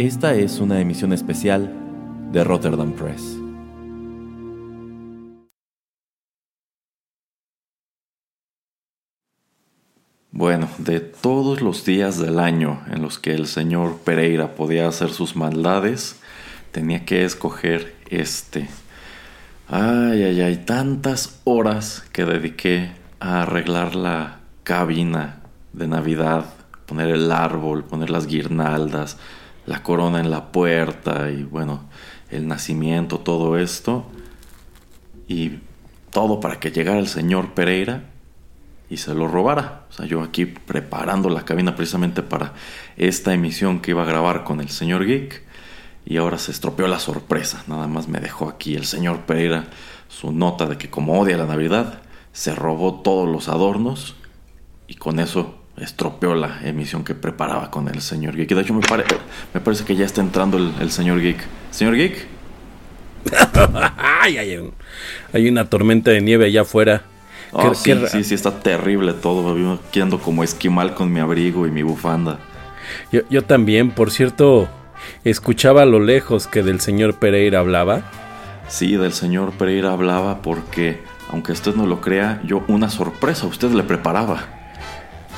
Esta es una emisión especial de Rotterdam Press. Bueno, de todos los días del año en los que el señor Pereira podía hacer sus maldades, tenía que escoger este. Ay, ay, ay, tantas horas que dediqué a arreglar la cabina de Navidad, poner el árbol, poner las guirnaldas, la corona en la puerta y bueno, el nacimiento, todo esto. Y todo para que llegara el señor Pereira y se lo robara. O sea, yo aquí preparando la cabina precisamente para esta emisión que iba a grabar con el señor Geek. Y ahora se estropeó la sorpresa. Nada más me dejó aquí el señor Pereira su nota de que como odia la Navidad, se robó todos los adornos y con eso estropeó la emisión que preparaba con el señor Geek. Y de hecho me, parece que ya está entrando el, señor Geek. Señor Geek. hay, hay una tormenta de nieve allá afuera. Oh, sí, sí, sí, está terrible todo. Yo ando como esquimal con mi abrigo y mi bufanda. Yo, yo también, por cierto, escuchaba a lo lejos que del señor Pereira hablaba. Sí, del señor Pereira hablaba porque, aunque usted no lo crea, yo una sorpresa a usted le preparaba.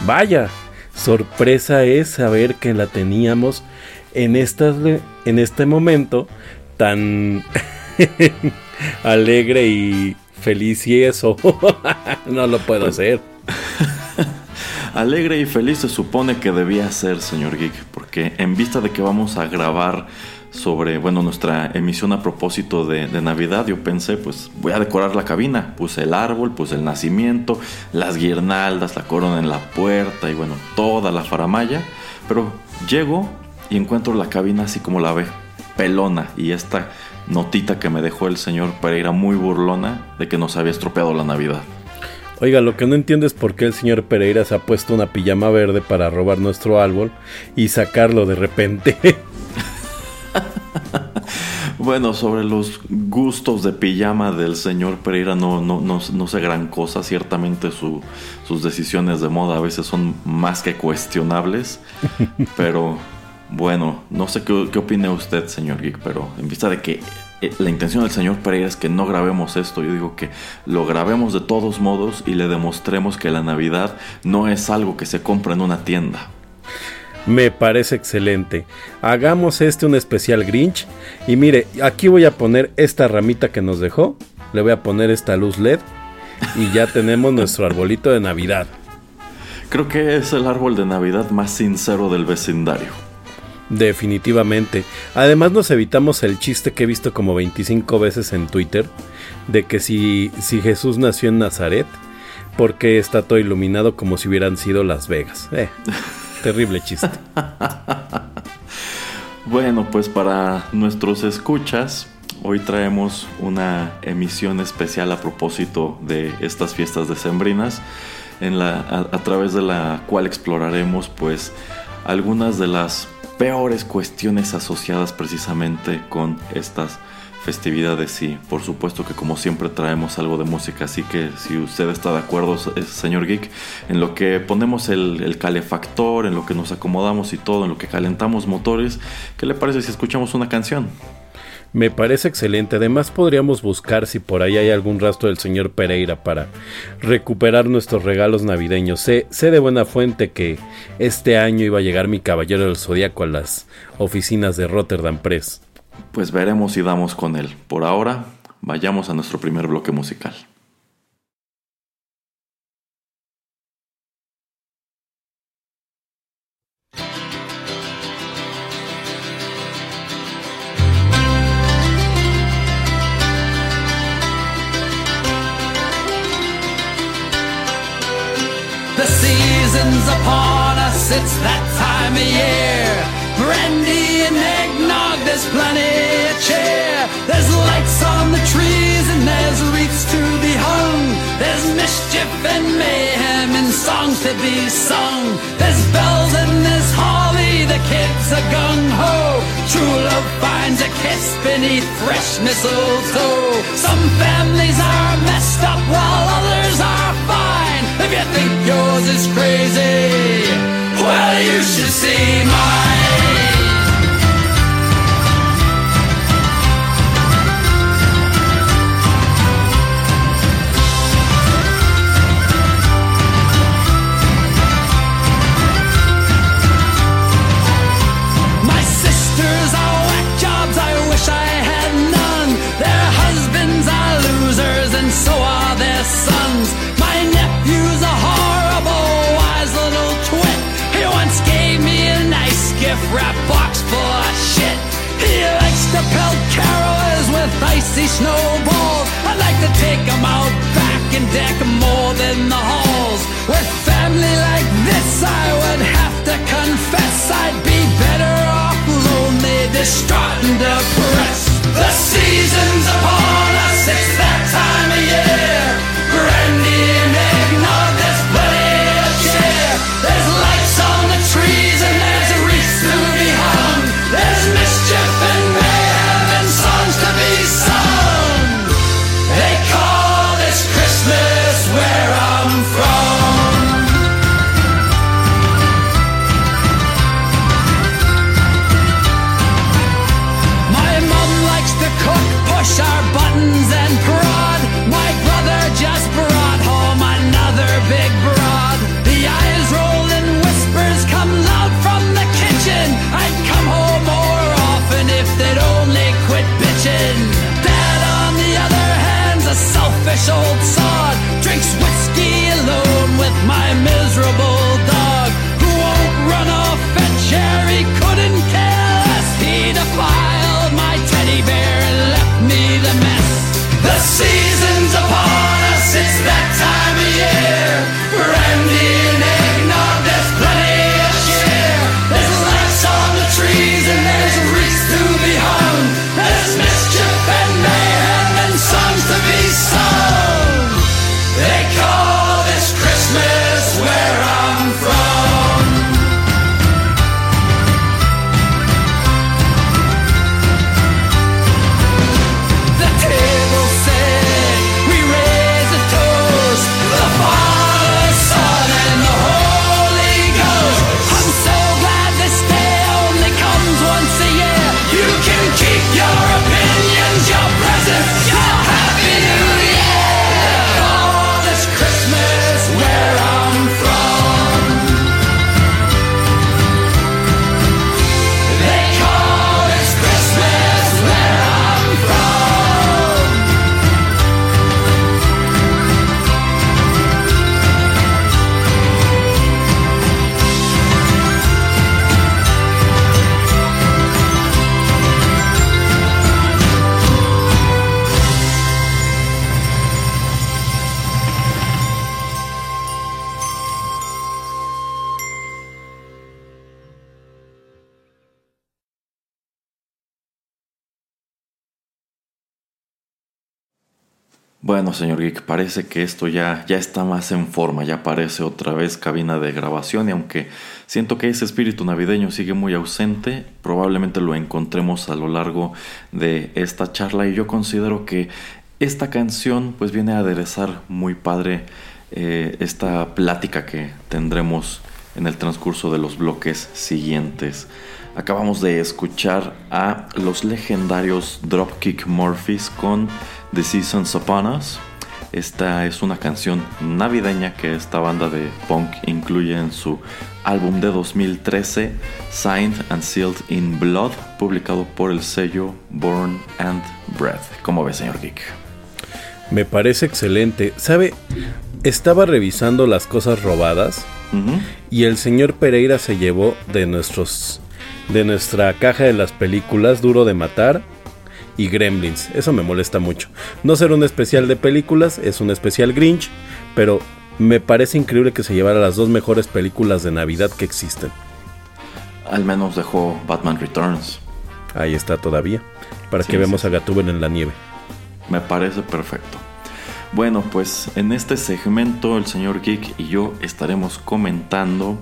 Vaya, sorpresa es saber que la teníamos en, en este momento tan alegre y feliz y eso. no lo puedo hacer. Alegre y feliz se supone que debía ser, señor Geek, porque en vista de que vamos a grabar sobre, bueno, nuestra emisión a propósito de, Navidad, yo pensé, pues voy a decorar la cabina. Puse el árbol, puse el nacimiento, las guirnaldas, la corona en la puerta y bueno, toda la faramaya. Pero llego y encuentro la cabina así como la ve, pelona y esta notita que me dejó el señor Pereira muy burlona de que nos había estropeado la Navidad. Oiga, lo que no entiendo es por qué el señor Pereira se ha puesto una pijama verde para robar nuestro árbol y sacarlo de repente. bueno, sobre los gustos de pijama del señor Pereira no, no, no, sé gran cosa. Ciertamente sus decisiones de moda a veces son más que cuestionables. pero bueno, no sé qué, qué opine usted, señor Geek, pero en vista de que eh, la intención del señor Pereira es que no grabemos esto, yo digo que lo grabemos de todos modos y le demostremos que la Navidad no es algo que se compra en una tienda. Me parece excelente. Hagamos este un especial Grinch. Y mire, aquí voy a poner esta ramita que nos dejó. Le voy a poner esta luz LED. Y ya tenemos nuestro arbolito de Navidad. Creo que es el árbol de Navidad más sincero del vecindario. Definitivamente. Además nos evitamos el chiste que he visto como 25 veces en Twitter de que si, si Jesús nació en Nazaret, porque está todo iluminado como si hubieran sido Las Vegas. Eh, terrible chiste. bueno, pues para nuestros escuchas, hoy traemos una emisión especial a propósito de estas fiestas decembrinas, en la, a través de la cual exploraremos pues algunas de las peores cuestiones asociadas precisamente con estas festividades y por supuesto que como siempre traemos algo de música así que si usted está de acuerdo señor geek en lo que ponemos el, calefactor en lo que nos acomodamos y todo en lo que calentamos motores ¿qué le parece si escuchamos una canción? Me parece excelente. Además podríamos buscar si por ahí hay algún rastro del señor Pereira para recuperar nuestros regalos navideños. Sé, sé de buena fuente que este año iba a llegar mi caballero del zodiaco a las oficinas de Rotterdam Press. Pues veremos si damos con él. Por ahora, vayamos a nuestro primer bloque musical. it's that time of year. Brandy and plenty of cheer. There's lights on the trees and there's wreaths to be hung. There's mischief and mayhem and songs to be sung. There's bells and there's holly, the kids are gung ho. True love finds a kiss beneath fresh mistletoe. Some families are messed up while others are fine. If you think yours is crazy. Well, you should see mine. Snowballs. I'd like to take him out back and deck more than the halls. With family like this, I would have to confess I'd be better off lonely, distraught, and depressed. The season's upon us, it's that time season's Bueno, señor Geek, parece que esto ya, ya está más en forma, ya parece otra vez cabina de grabación y aunque siento que ese espíritu navideño sigue muy ausente, probablemente lo encontremos a lo largo de esta charla y yo considero que esta canción pues viene a aderezar muy padre eh, esta plática que tendremos en el transcurso de los bloques siguientes. Acabamos de escuchar a los legendarios Dropkick Murphys con The Seasons Upon Us. Esta es una canción navideña que esta banda de punk incluye en su álbum de 2013, Signed and Sealed in Blood, publicado por el sello Born and Bred. ¿Cómo ve, señor Geek? Me parece excelente. ¿Sabe? Estaba revisando las cosas robadas y el señor Pereira se llevó de nuestros de nuestra caja de las películas Duro de matar y Gremlins. Eso me molesta mucho. No ser un especial de películas, es un especial Grinch, pero me parece increíble que se llevara las dos mejores películas de Navidad que existen. Al menos dejó Batman Returns. Ahí está todavía, para Sí, que veamos a Gatúbel en la nieve. Me parece perfecto. Bueno, pues en este segmento el señor Geek y yo estaremos comentando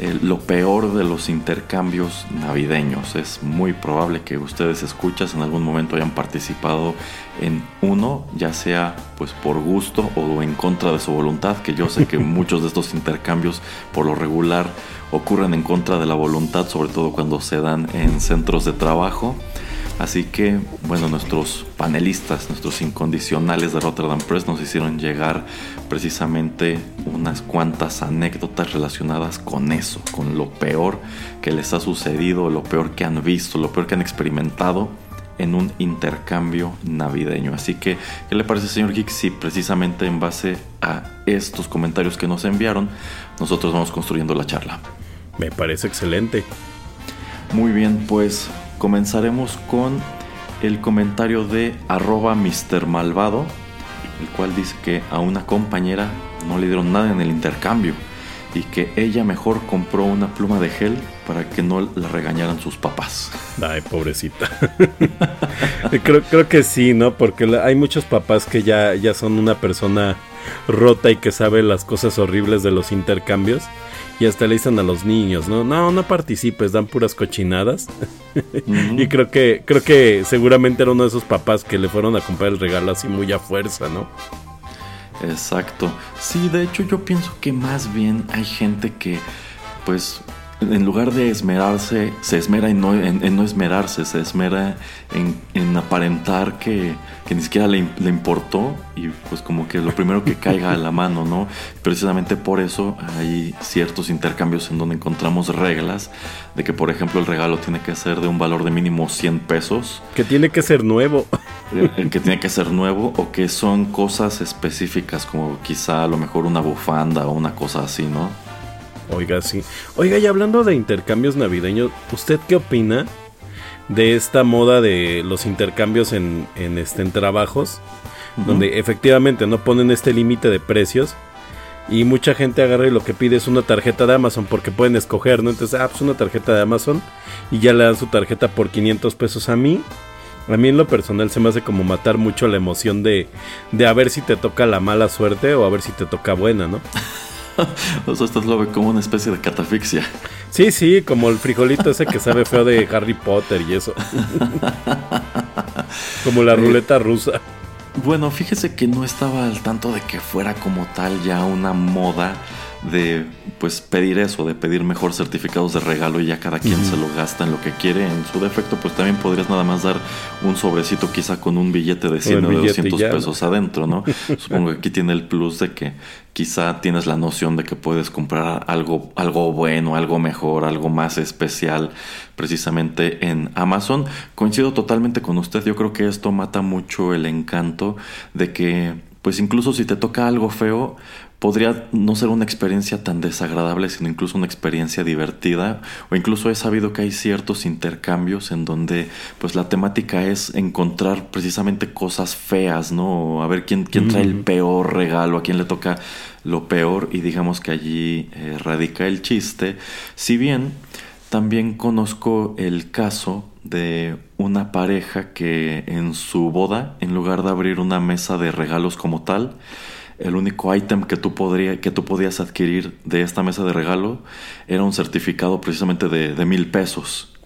eh, lo peor de los intercambios navideños. Es muy probable que ustedes escuchas en algún momento hayan participado en uno, ya sea pues por gusto o en contra de su voluntad, que yo sé que muchos de estos intercambios por lo regular ocurren en contra de la voluntad, sobre todo cuando se dan en centros de trabajo. Así que, bueno, nuestros panelistas, nuestros incondicionales de Rotterdam Press nos hicieron llegar precisamente unas cuantas anécdotas relacionadas con eso, con lo peor que les ha sucedido, lo peor que han visto, lo peor que han experimentado en un intercambio navideño. Así que, ¿qué le parece, señor Geek? Si precisamente en base a estos comentarios que nos enviaron, nosotros vamos construyendo la charla. Me parece excelente. Muy bien, pues comenzaremos con el comentario de arroba Mr. Malvado, el cual dice que a una compañera no le dieron nada en el intercambio y que ella mejor compró una pluma de gel para que no la regañaran sus papás. Ay, pobrecita. creo, creo que sí, ¿no? Porque hay muchos papás que ya, ya son una persona rota y que sabe las cosas horribles de los intercambios. Y hasta le dicen a los niños, ¿no? No, no participes, dan puras cochinadas. Y creo que, creo que seguramente era uno de esos papás que le fueron a comprar el regalo así muy a fuerza, ¿no? Exacto. Sí, de hecho yo pienso que más bien hay gente que, pues, en lugar de esmerarse, se esmera en no, en, en no esmerarse, se esmera en, en aparentar que, que ni siquiera le, le importó y pues como que lo primero que caiga a la mano, ¿no? Precisamente por eso hay ciertos intercambios en donde encontramos reglas de que, por ejemplo, el regalo tiene que ser de un valor de mínimo 100 pesos Que tiene que ser nuevo. eh, que tiene que ser nuevo o que son cosas específicas como quizá a lo mejor una bufanda o una cosa así, ¿no? Oiga, sí. Oiga, y hablando de intercambios navideños, ¿usted qué opina de esta moda de los intercambios en, en, este, en trabajos? Donde efectivamente no ponen este límite de precios. Y mucha gente agarra y lo que pide es una tarjeta de Amazon porque pueden escoger, ¿no? Entonces, ah, pues una tarjeta de Amazon y ya le dan su tarjeta por 500 pesos a mí. A mí en lo personal se me hace como matar mucho la emoción de, de a ver si te toca la mala suerte o a ver si te toca buena, ¿no? O sea, lo ve como una especie de catafixia. Sí, sí, como el frijolito ese que sabe feo de Harry Potter y eso. como la ruleta rusa. Bueno, fíjese que no estaba al tanto de que fuera como tal ya una moda de pues pedir eso, de pedir mejor certificados de regalo y ya cada quien se lo gasta en lo que quiere. En su defecto, pues también podrías nada más dar un sobrecito quizá con un billete de 100 el o de billete y 200 ya, ¿no? pesos adentro, ¿no? Supongo que aquí tiene el plus de que quizá tienes la noción de que puedes comprar algo, algo bueno, algo mejor, algo más especial precisamente en Amazon. Coincido totalmente con usted, yo creo que esto mata mucho el encanto de que pues incluso si te toca algo feo, podría no ser una experiencia tan desagradable, sino incluso una experiencia divertida. O incluso he sabido que hay ciertos intercambios en donde pues la temática es encontrar precisamente cosas feas, ¿no? A ver quién, quién trae el peor regalo, a quién le toca lo peor y digamos que allí eh, radica el chiste. Si bien también conozco el caso de una pareja que en su boda, en lugar de abrir una mesa de regalos como tal, el único ítem que tú, podría, que tú podías adquirir de esta mesa de regalo era un certificado precisamente de, de mil pesos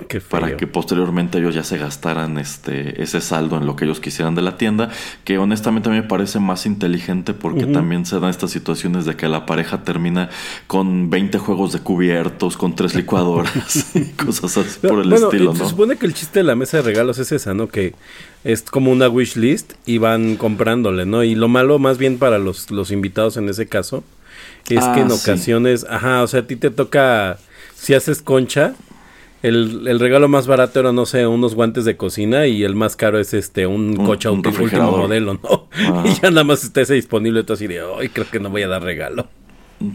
Qué feo. para que posteriormente ellos ya se gastaran este ese saldo en lo que ellos quisieran de la tienda, que honestamente a mí me parece más inteligente porque también se dan estas situaciones de que la pareja termina con 20 juegos de cubiertos, con tres licuadoras y cosas así por el Bueno, estilo, eh, Se ¿no? supone que el chiste de la mesa de regalos es esa, ¿no? Que es como una wish list y van comprándole, ¿no? Y lo malo, más bien para los, los invitados en ese caso, es Ah, que en sí. ocasiones, ajá, o sea, a ti te toca, si haces concha, el, el regalo más barato era, no sé, unos guantes de cocina y el más caro es este, un, Un- coche un auto- último modelo, ¿no? Y ya nada más está ese disponible, tú así de, ay, creo que no voy a dar regalo.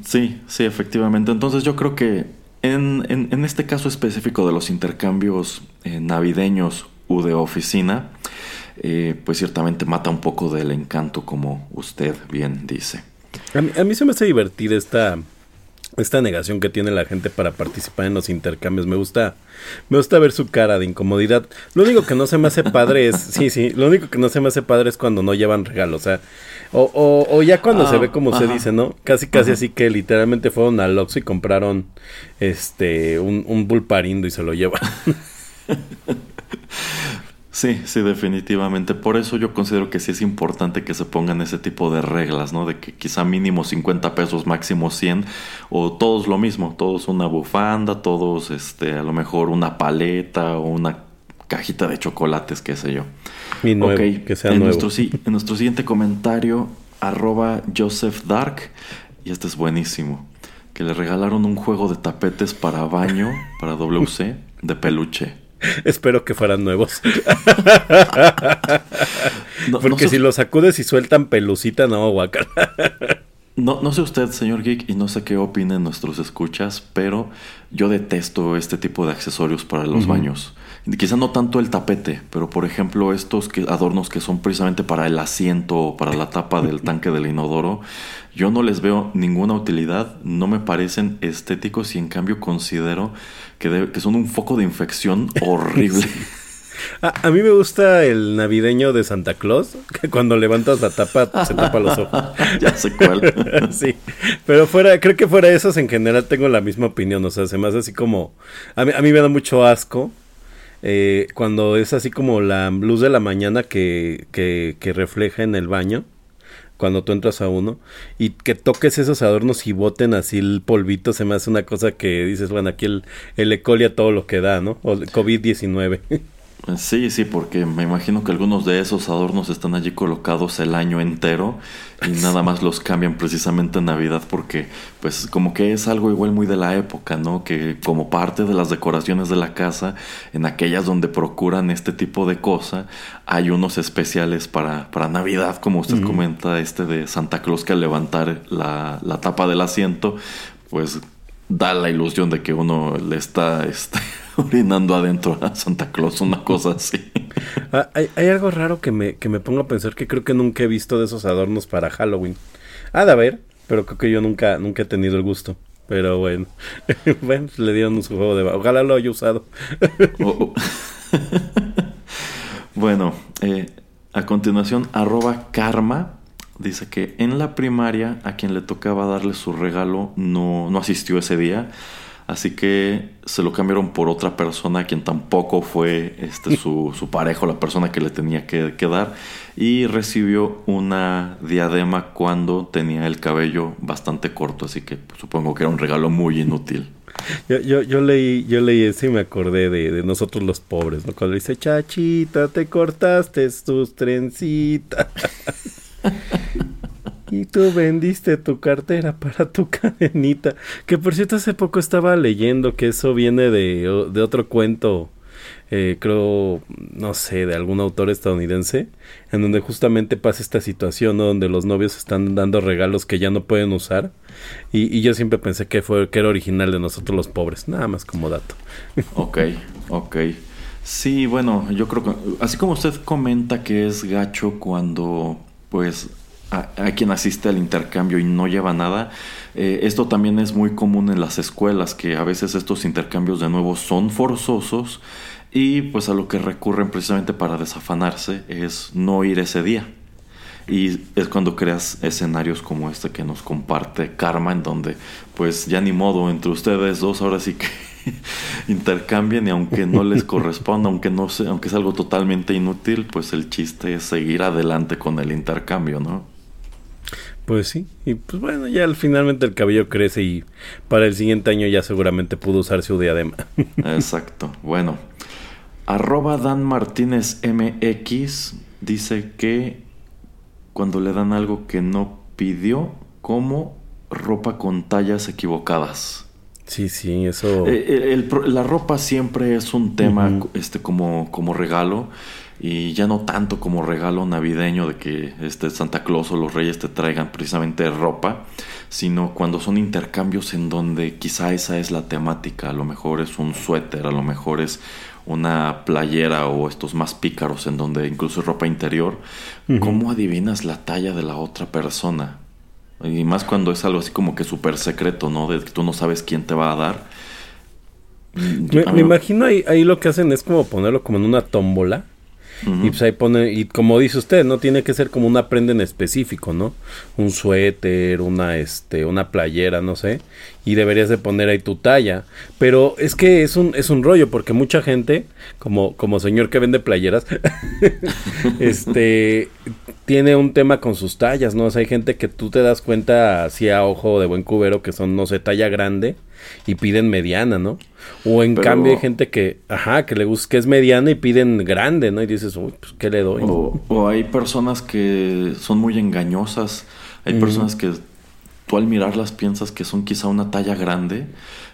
Sí, sí, efectivamente. Entonces yo creo que en, en- en este caso específico de los intercambios eh, navideños u de oficina, eh, pues ciertamente mata un poco del encanto, como usted bien dice. A mí, a mí se me hace divertida esta, esta negación que tiene la gente para participar en los intercambios. Me gusta, me gusta ver su cara de incomodidad. Lo único que no se me hace padre es, sí, sí, lo único que no se me hace padre es cuando no llevan regalo. O sea, o, o, o ya cuando Ah, se ve como se dice, ¿no? Casi, casi así que literalmente fueron al Oxxo y compraron este un, un bulparindo y se lo llevan. Sí, sí, definitivamente. Por eso yo considero que sí es importante que se pongan ese tipo de reglas, ¿no? De que quizá mínimo 50 pesos, máximo 100, o todos lo mismo, todos una bufanda, todos este, a lo mejor una paleta o una cajita de chocolates, qué sé yo. Y nuevo, Ok, que sea en, nuevo. Nuestro, en nuestro siguiente comentario, arroba Joseph Dark, y este es buenísimo, que le regalaron un juego de tapetes para baño, para WC, de peluche. Espero que fueran nuevos. No, Porque no sé- si los sacudes y sueltan pelucita, no, guacala. No, no sé usted, señor Geek, y no sé qué opinen nuestros escuchas, pero yo detesto este tipo de accesorios para los baños. Quizá no tanto el tapete, pero por ejemplo estos que, adornos que son precisamente para el asiento o para la tapa del tanque del inodoro, yo no les veo ninguna utilidad, no me parecen estéticos y en cambio considero que, que son un foco de infección horrible. A, mí me gusta el navideño de Santa Claus, que cuando levantas la tapa se tapa los ojos. ya sé cuál. sí, pero fuera, creo que fuera de esos en general tengo la misma opinión, o sea, se me hace así como, a mí, a mí me da mucho asco. Eh, cuando es así como la luz de la mañana que, que, que refleja en el baño, cuando tú entras a uno y que toques esos adornos y boten así el polvito, se me hace una cosa que dices, bueno, aquí el, el ecolia todo lo que da, ¿no? O COVID-19. Sí, sí, porque me imagino que algunos de esos adornos están allí colocados el año entero y nada más los cambian precisamente en Navidad porque pues como que es algo igual muy de la época, ¿no? Que como parte de las decoraciones de la casa, en aquellas donde procuran este tipo de cosa, hay unos especiales para, para Navidad, como usted comenta, este de Santa Claus que al levantar la, la tapa del asiento, pues da la ilusión de que uno le está este, orinando adentro a Santa Claus, una cosa así. Ah, hay, algo raro que me, que me pongo a pensar que creo que nunca he visto de esos adornos para Halloween. Ha de haber, pero creo que yo nunca, nunca he tenido el gusto. Pero bueno, bueno, le dieron un juego de... Ojalá lo haya usado. Oh, oh. bueno, eh, a continuación, arroba karma dice que en la primaria a quien le tocaba darle su regalo no, no asistió ese día. Así que se lo cambiaron por otra persona, quien tampoco fue este, su, su parejo, la persona que le tenía que, dar. Y recibió una diadema cuando tenía el cabello bastante corto. Así que supongo que era un regalo muy inútil. Yo, yo, yo leí, yo leí eso y me acordé de, de nosotros los pobres, ¿no? Cuando dice, chachita, te cortaste tus trencitas. Y tú vendiste tu cartera para tu cadenita. Que por cierto, hace poco estaba leyendo que eso viene de, de otro cuento. Eh, creo, no sé, de algún autor estadounidense, en donde justamente pasa esta situación, Donde los novios están dando regalos que ya no pueden usar. Y, y, yo siempre pensé que fue que era original de nosotros los pobres, nada más como dato. Ok, ok. Sí, bueno, yo creo que, así como usted comenta que es gacho cuando, pues, a, quien asiste al intercambio y no lleva nada. Eh, esto también es muy común en las escuelas, que a veces estos intercambios de nuevo son forzosos y pues a lo que recurren precisamente para desafanarse es no ir ese día. Y es cuando creas escenarios como este que nos comparte Karma, en donde pues ya ni modo, entre ustedes dos ahora sí que intercambien y aunque no les corresponda, aunque no sea, aunque es algo totalmente inútil, pues el chiste es seguir adelante con el intercambio, ¿no? Pues sí, y pues bueno, ya finalmente el cabello crece y para el siguiente año ya seguramente pudo usar su diadema. Exacto, bueno. Arroba Dan Martínez MX dice que cuando le dan algo que no pidió, como ropa con tallas equivocadas. Sí, sí, eso. Eh, la ropa siempre es un tema este, como, como regalo y ya no tanto como regalo navideño de que este Santa Claus o los Reyes te traigan precisamente ropa, sino cuando son intercambios en donde quizá esa es la temática, a lo mejor es un suéter, a lo mejor es una playera o estos más pícaros en donde incluso es ropa interior, ¿cómo adivinas la talla de la otra persona? Y más cuando es algo así como que súper secreto, ¿no? De que tú no sabes quién te va a dar. Me, imagino ahí, ahí lo que hacen es como ponerlo como en una tómbola y pues ahí pone, y como dice usted, no tiene que ser como una prenda en específico, ¿no? Un suéter, una este, una playera, no sé, y deberías de poner ahí tu talla. Pero es que es un, es un rollo, porque mucha gente, como, como señor que vende playeras, este tiene un tema con sus tallas, ¿no? O sea, hay gente que tú te das cuenta así a ojo de buen cubero que son, no sé, talla grande y piden mediana, ¿no? O en cambio hay gente que, ajá, que le gusta que es mediana y piden grande, ¿no? Y dices, uy, pues, ¿qué le doy? O, hay personas que son muy engañosas. Hay personas que tú al mirarlas piensas que son quizá una talla grande,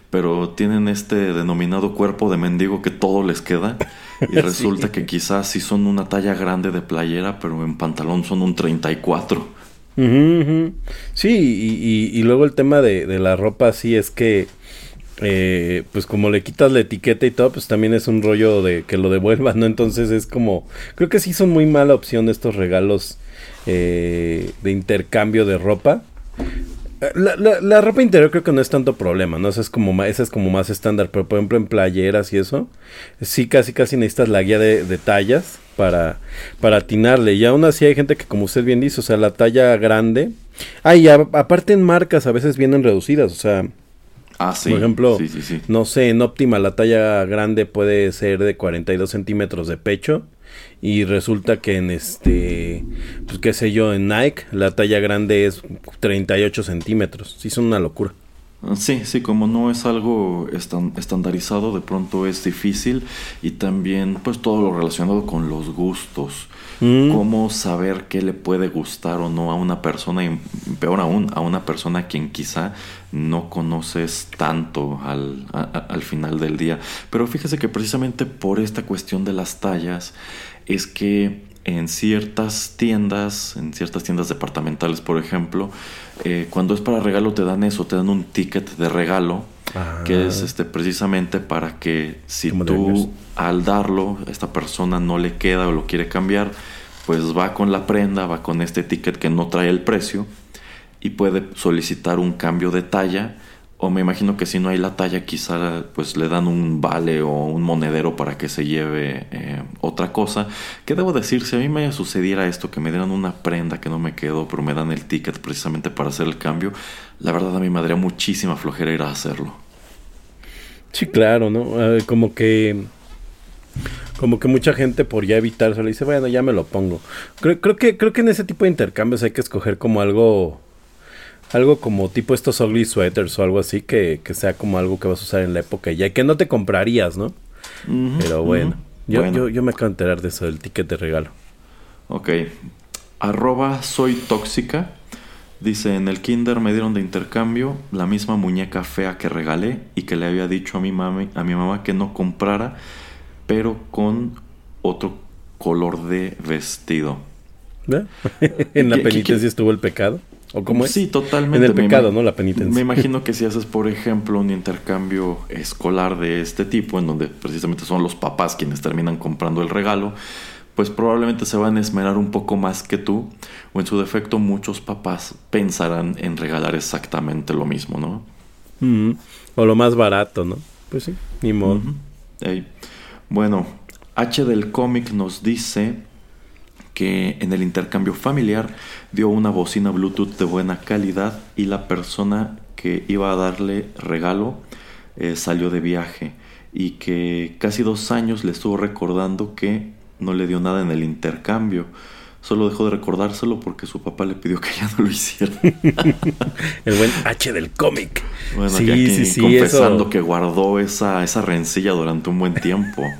pero tienen este denominado cuerpo de mendigo que todo les queda. Y resulta que quizás sí son una talla grande de playera, pero en pantalón son un 34. Ujú, ujú. Sí, y, y- y luego el tema de, de la ropa, sí, es que, eh, pues como le quitas la etiqueta y todo, pues también es un rollo de que lo devuelvan, ¿no? Entonces es como, creo que sí son muy mala opción estos regalos eh, de intercambio de ropa. La, la- ropa interior creo que no es tanto problema, ¿no? Esa es como más, esa es como más estándar, pero por ejemplo en playeras y eso, sí casi casi necesitas la guía de, tallas para, para atinarle. Y aún así hay gente que, como usted bien dice, o sea, la talla grande. Ah, y aparte en marcas a veces vienen reducidas, o sea, Ah, sí. por ejemplo, Sí, sí, sí. no sé, en óptima la talla grande puede ser de 42 centímetros de pecho. Y resulta que en este, pues qué sé yo, en Nike la talla grande es 38 centímetros. Sí, son una locura. Sí, sí, como no es algo estan- estandarizado, de pronto es difícil y también pues todo lo relacionado con los gustos. Mm. Cómo saber qué le puede gustar o no a una persona y peor aún a una persona a quien quizá no conoces tanto al, al final del día. Pero fíjese que precisamente por esta cuestión de las tallas es que en ciertas tiendas, en ciertas tiendas departamentales, por ejemplo, eh, cuando es para regalo te dan eso, te dan un ticket de regalo, Que es este precisamente para que si Como tú al darlo, esta persona no le queda o lo quiere cambiar, pues va con la prenda, va con este ticket que no trae el precio y puede solicitar un cambio de talla. O me imagino que si no hay la talla, quizá pues le dan un vale o un monedero para que se lleve eh, otra cosa. Que debo decir, si a mí me sucediera esto, que me dieran una prenda que no me quedó, pero me dan el ticket precisamente para hacer el cambio, la verdad a mí me daría muchísima flojera ir a hacerlo. Sí, claro, ¿no? Eh, como que como que mucha gente por ya evitarse le dice, bueno, ya me lo pongo. Creo, creo que creo que en ese tipo de intercambios hay que escoger como algo algo como tipo estos ugly sweaters o algo así que, que sea como algo que vas a usar en la época y ya que no te comprarías, ¿no? Pero bueno, yo, Bueno. yo, yo me acabo de enterar de eso del ticket de regalo. Ok. Arroba soy tóxica. Dice, en el kinder me dieron de intercambio la misma muñeca fea que regalé y que le había dicho a mi, mami, a mi mamá que no comprara, pero con otro color de vestido. ¿Ve? en la ¿Qué- qué- penitencia estuvo el pecado. ¿O cómo es? Sí, totalmente. En el pecado, ¿no? La penitencia. Me imagino que si haces, por ejemplo, un intercambio escolar de este tipo, en donde precisamente son los papás quienes terminan comprando el regalo, pues probablemente se van a esmerar un poco más que tú, o en su defecto muchos papás pensarán en regalar exactamente lo mismo, ¿no? O lo más barato, ¿no? Pues sí, ni modo. Bueno, H del cómic nos dice que en el intercambio familiar dio una bocina Bluetooth de buena calidad y la persona que iba a darle regalo eh, salió de viaje y que casi dos años le estuvo recordando que no le dio nada en el intercambio. Solo dejó de recordárselo porque su papá le pidió que ya no lo hiciera. El buen H del cómic. Bueno, sí, aquí sí, sí, confesando eso. que guardó esa, esa rencilla durante un buen tiempo.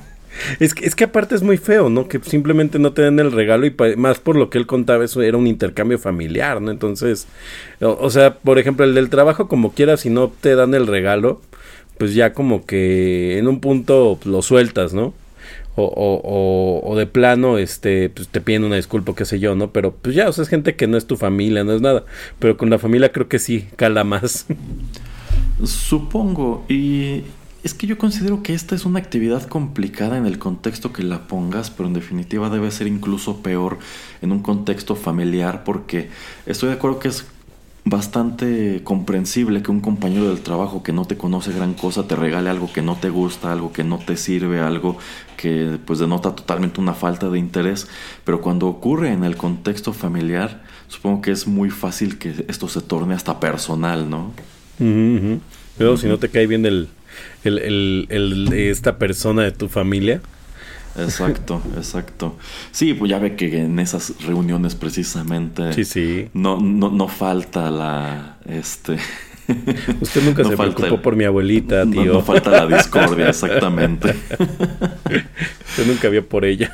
Es que, es que aparte es muy feo, ¿no? Que simplemente no te den el regalo y más por lo que él contaba, eso era un intercambio familiar, ¿no? Entonces, o, o sea, por ejemplo, el del trabajo, como quieras, si no te dan el regalo, pues ya como que en un punto lo sueltas, ¿no? O, o, o, de plano, este, pues te piden una disculpa, qué sé yo, ¿no? Pero pues ya, o sea, es gente que no es tu familia, no es nada. Pero con la familia creo que sí, cala más. Supongo, y es que yo considero que esta es una actividad complicada en el contexto que la pongas, pero en definitiva debe ser incluso peor en un contexto familiar, porque estoy de acuerdo que es bastante comprensible que un compañero del trabajo que no te conoce gran cosa te regale algo que no te gusta, algo que no te sirve, algo que pues denota totalmente una falta de interés, pero cuando ocurre en el contexto familiar, supongo que es muy fácil que esto se torne hasta personal, ¿no? Ujú. Pero si no te cae bien el, el, el, el- esta persona de tu familia. Exacto, exacto. Sí, pues ya ve que en esas reuniones precisamente Sí, sí. no, no, no falta la este Usted nunca no se preocupó el- por mi abuelita, no- tío. No, falta la discordia, exactamente. Usted nunca vio por ella.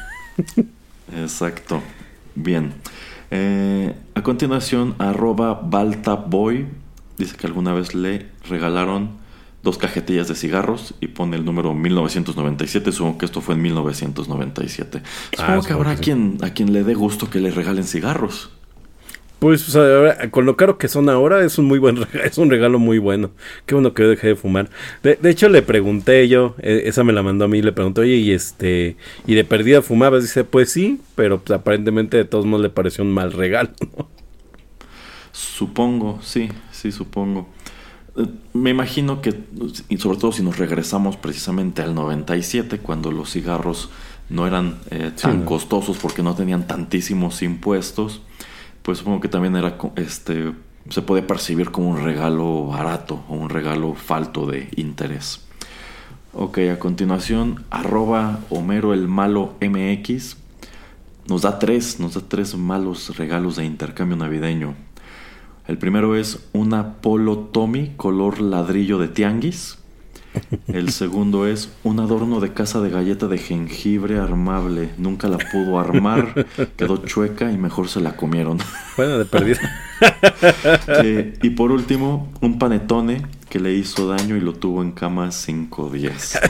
Exacto. Bien. Eh, a continuación, arroba Baltaboy dice que alguna vez le regalaron dos cajetillas de cigarros y pone el número 1997. Supongo que esto fue en 1997. Supongo que supongo habrá que sí. quien, a quien le dé gusto que le regalen cigarros. Pues ahora, con lo caro que son ahora, es un muy buen regalo, es un regalo muy bueno. Qué bueno que yo dejé de fumar. De, de hecho, le pregunté yo, eh, esa me la mandó a mí, le pregunté, oye, y este, y de perdida fumabas, dice, pues sí, pero pues, aparentemente de todos modos le pareció un mal regalo, ¿no? Supongo, sí, sí, supongo. Eh, Me imagino que, y sobre todo si nos regresamos precisamente al 97, cuando los cigarros no eran eh, tan no. costosos porque no tenían tantísimos impuestos, pues supongo que también era, este, se puede percibir como un regalo barato o un regalo falto de interés. Ok, a continuación, arroba Homero el Malo MX nos da tres, nos da tres malos regalos de intercambio navideño. El primero es una Polo Tommy color ladrillo de tianguis. El segundo es un adorno de casa de galleta de jengibre armable. Nunca la pudo armar, quedó chueca y mejor se la comieron. Bueno, de perdida. Eh, y por último, un panetone que le hizo daño y lo tuvo en cama cinco días.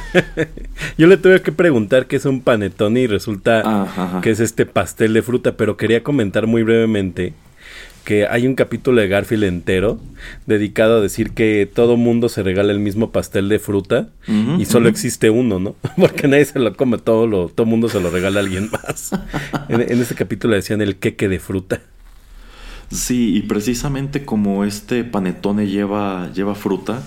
Yo le tuve que preguntar qué es un panetone y resulta ajá. que es este pastel de fruta, pero quería comentar muy brevemente que hay un capítulo de Garfield entero dedicado a decir que todo mundo se regala el mismo pastel de fruta y solo existe uno, ¿no? Porque nadie se lo come, todo lo, todo mundo se lo regala a alguien más. en, en ese capítulo decían el queque de fruta. Sí, y precisamente como este panetone lleva, lleva fruta,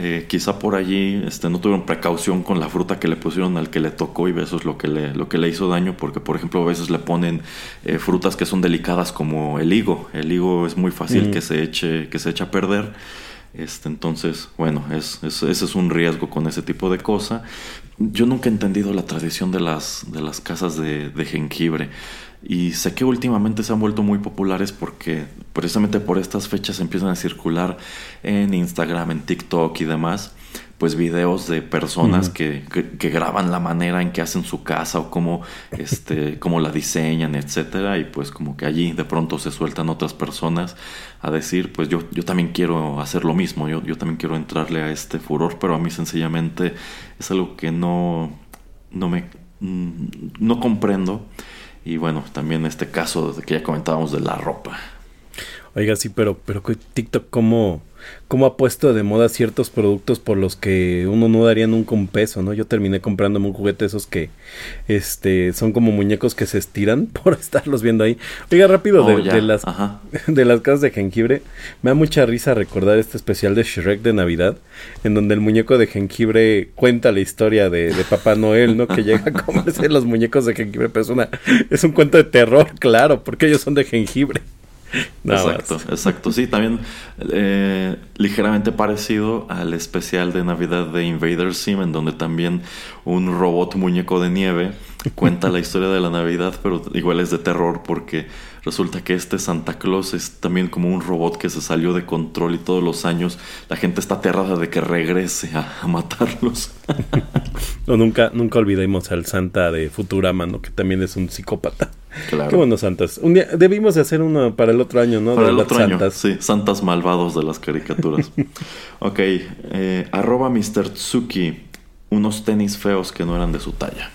eh, quizá por allí este, no tuvieron precaución con la fruta que le pusieron al que le tocó y eso es lo que le, lo que le hizo daño, porque por ejemplo a veces le ponen eh, frutas que son delicadas como el higo. El higo es muy fácil Mm. que se eche, que se eche a perder. Este, entonces, bueno, es, es- ese es un riesgo con ese tipo de cosa. Yo nunca he entendido la tradición de las, de las casas de, de jengibre. Y sé que últimamente se han vuelto muy populares porque precisamente por estas fechas empiezan a circular en Instagram, en TikTok y demás, pues videos de personas que, que- que graban la manera en que hacen su casa o cómo, este, cómo la diseñan, etcétera, y pues como que allí de pronto se sueltan otras personas a decir, pues yo, yo también quiero hacer lo mismo, yo, yo también quiero entrarle a este furor, pero a mí sencillamente es algo que no, no me mm, no comprendo. Y bueno, también este caso de que ya comentábamos de la ropa. Oiga, sí, pero, pero TikTok cómo, cómo ha puesto de moda ciertos productos por los que uno no daría nunca un peso, ¿no? Yo terminé comprándome un juguete esos que este son como muñecos que se estiran por estarlos viendo ahí. Oiga, rápido, de, Oh, de las Ajá. de las casas de jengibre, me da mucha risa recordar este especial de Shrek de Navidad, en donde el muñeco de jengibre cuenta la historia de, de Papá Noel, ¿no? Que llega a comerse los muñecos de jengibre, pero es una, es un cuento de terror, claro, porque ellos son de jengibre. Nada exacto, más. exacto. Sí, también eh, ligeramente parecido al especial de Navidad de Invader Sim, en donde también un robot muñeco de nieve cuenta la historia de la Navidad, pero igual es de terror porque resulta que este Santa Claus es también como un robot que se salió de control y todos los años la gente está aterrada de que regrese a, a matarlos. Nunca, nunca olvidemos al Santa de Futurama, ¿no? Que también es un psicópata. Claro. Qué buenos santas. Un día, debimos de hacer uno para el otro año, ¿no? Para De el otro año, santas. sí, santas malvados de las caricaturas. ok, eh, arroba Mr. Tsuki, unos tenis feos que no eran de su talla.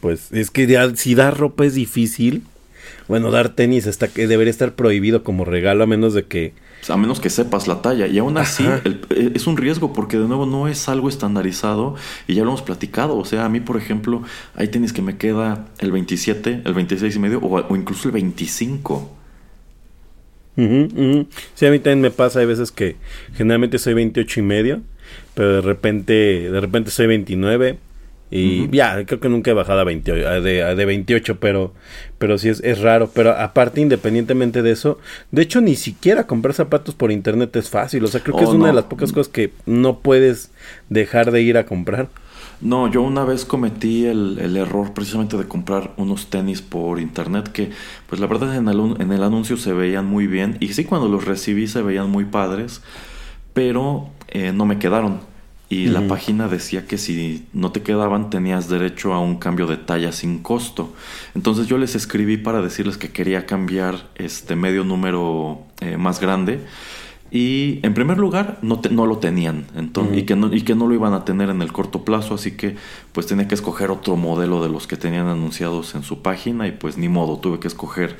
Pues es que ya- si dar ropa es difícil. Bueno, dar tenis está que debería estar prohibido como regalo a menos de que a menos que sepas la talla. Y aún así el- eh, es un riesgo porque de nuevo no es algo estandarizado y ya lo hemos platicado. O sea, a mí, por ejemplo, hay tenis que me queda el 27, el 26 y medio o, o incluso el 25. Ujú, ujú. Sí, a mí también me pasa, hay veces que generalmente soy 28 y medio, pero de repente, de repente soy 29 y ya, creo que nunca he bajado a 28, a de, a de 28, pero, pero sí es, es raro, pero aparte independientemente de eso, de hecho ni siquiera comprar zapatos por internet es fácil, o sea, creo que Oh, es una de las pocas cosas que no puedes dejar de ir a comprar. No, yo una vez cometí el, el error precisamente de comprar unos tenis por internet que, pues la verdad en el, en el anuncio se veían muy bien. Y sí cuando los recibí se veían muy padres, pero eh, no me quedaron. Y la página decía que si no te quedaban tenías derecho a un cambio de talla sin costo. Entonces yo les escribí para decirles que quería cambiar este medio número eh, más grande Y en primer lugar, no, no lo tenían entonces, y, que no, y que no lo iban a tener en el corto plazo, así que pues tenía que escoger otro modelo de los que tenían anunciados en su página y pues ni modo, tuve que escoger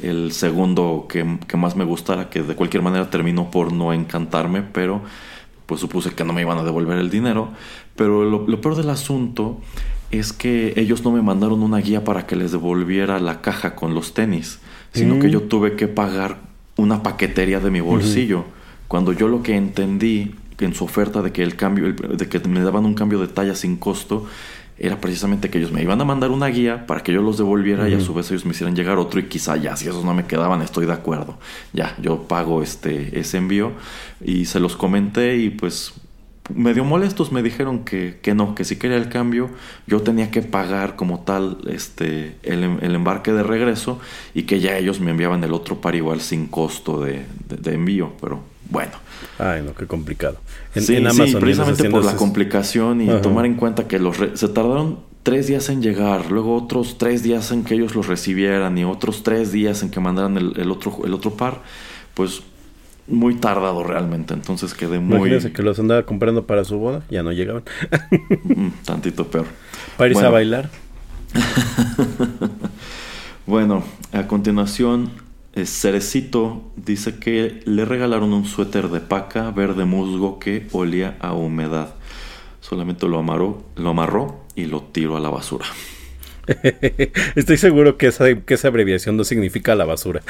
el segundo que, más me gustara, que de cualquier manera terminó por no encantarme, pero pues supuse que no me iban a devolver el dinero. Pero lo, lo peor del asunto es que ellos no me mandaron una guía para que les devolviera la caja con los tenis, sino que mm. yo tuve que pagar una paquetería de mi bolsillo. Cuando yo lo que entendí en su oferta de que el cambio, de que me daban un cambio de talla sin costo, era precisamente que ellos me iban a mandar una guía para que yo los devolviera y a su vez ellos me hicieran llegar otro y quizá ya si esos no me quedaban estoy de acuerdo. Ya yo pago este ese envío y se los comenté y pues medio molestos me dijeron que, que, no, que si quería el cambio yo tenía que pagar como tal este el, el, embarque de regreso y que ya ellos me enviaban el otro par igual sin costo de, de, envío, pero bueno. Ay, no, qué complicado. En, sí, sí, precisamente por la complicación y tomar en cuenta que los se tardaron tres días en llegar, luego otros tres días en que ellos los recibieran y otros tres días en que mandaran el, el otro, el otro par, pues muy tardado realmente, entonces quedé muy... Imagínense que los andaba comprando para su boda, ya no llegaban. Mm, tantito peor. Para irse a bailar. bueno, a continuación, Cerecito dice que le regalaron un suéter de paca verde musgo que olía a humedad. Solamente lo amarró, lo amarró y lo tiró a la basura. Estoy seguro que esa, que esa abreviación no significa la basura.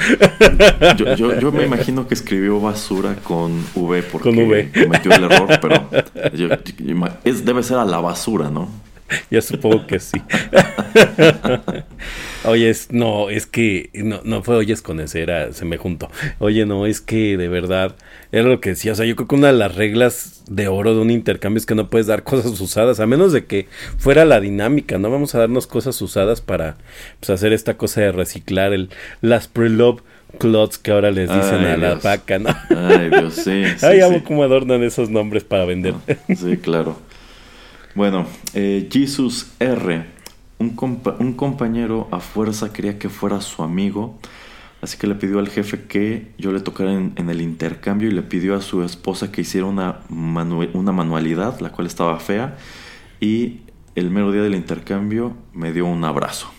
yo, me imagino que escribió basura con V porque cometió el error, pero debe ser a la basura, ¿no? Ya supongo que sí. Oye, no, es que no, no fue oyes con ese, era, se me juntó. Oye, no, es que de verdad, era lo que decía. O sea, yo creo que una de las reglas de oro de un intercambio es que no puedes dar cosas usadas, a menos de que fuera la dinámica, ¿no? Vamos a darnos cosas usadas para pues, hacer esta cosa de reciclar el, las pre-love clots que ahora les dicen a la vaca, ¿no? Ay, Dios, sí. Ay, amo cómo adornan esos nombres para vender. Sí, claro. Bueno, eh, Jesus R. Un, un, compañero a fuerza quería que fuera su amigo, así que le pidió al jefe que yo le tocara en, el intercambio y le pidió a su esposa que hiciera una, una manualidad, la cual estaba fea, y el mero día del intercambio me dio un abrazo.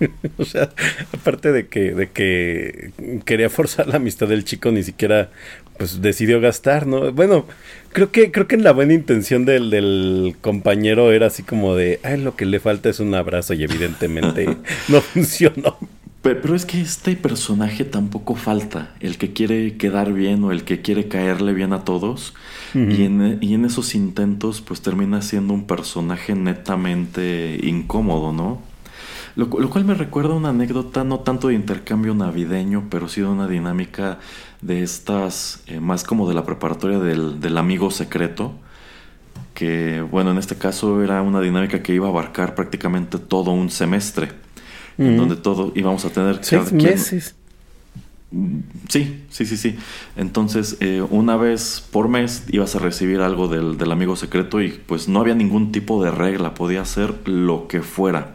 o sea, aparte de que, de que quería forzar la amistad del chico, ni siquiera pues decidió gastar, ¿no? Bueno, creo que, creo que en la buena intención del, del compañero era así como de, ay, lo que le falta es un abrazo y evidentemente no funcionó. Pero, es que este personaje tampoco falta, el que quiere quedar bien o el que quiere caerle bien a todos. y, en, y en esos intentos pues termina siendo un personaje netamente incómodo, ¿no? Lo, cual me recuerda una anécdota, no tanto de intercambio navideño, pero sí de una dinámica de estas, eh, más como de la preparatoria del, amigo secreto, que bueno, en este caso era una dinámica que iba a abarcar prácticamente todo un semestre, en donde todo íbamos a tener... Seis meses. Sí, sí, sí, sí. Entonces, eh, una vez por mes ibas a recibir algo del, del, amigo secreto y pues no había ningún tipo de regla, podía ser lo que fuera.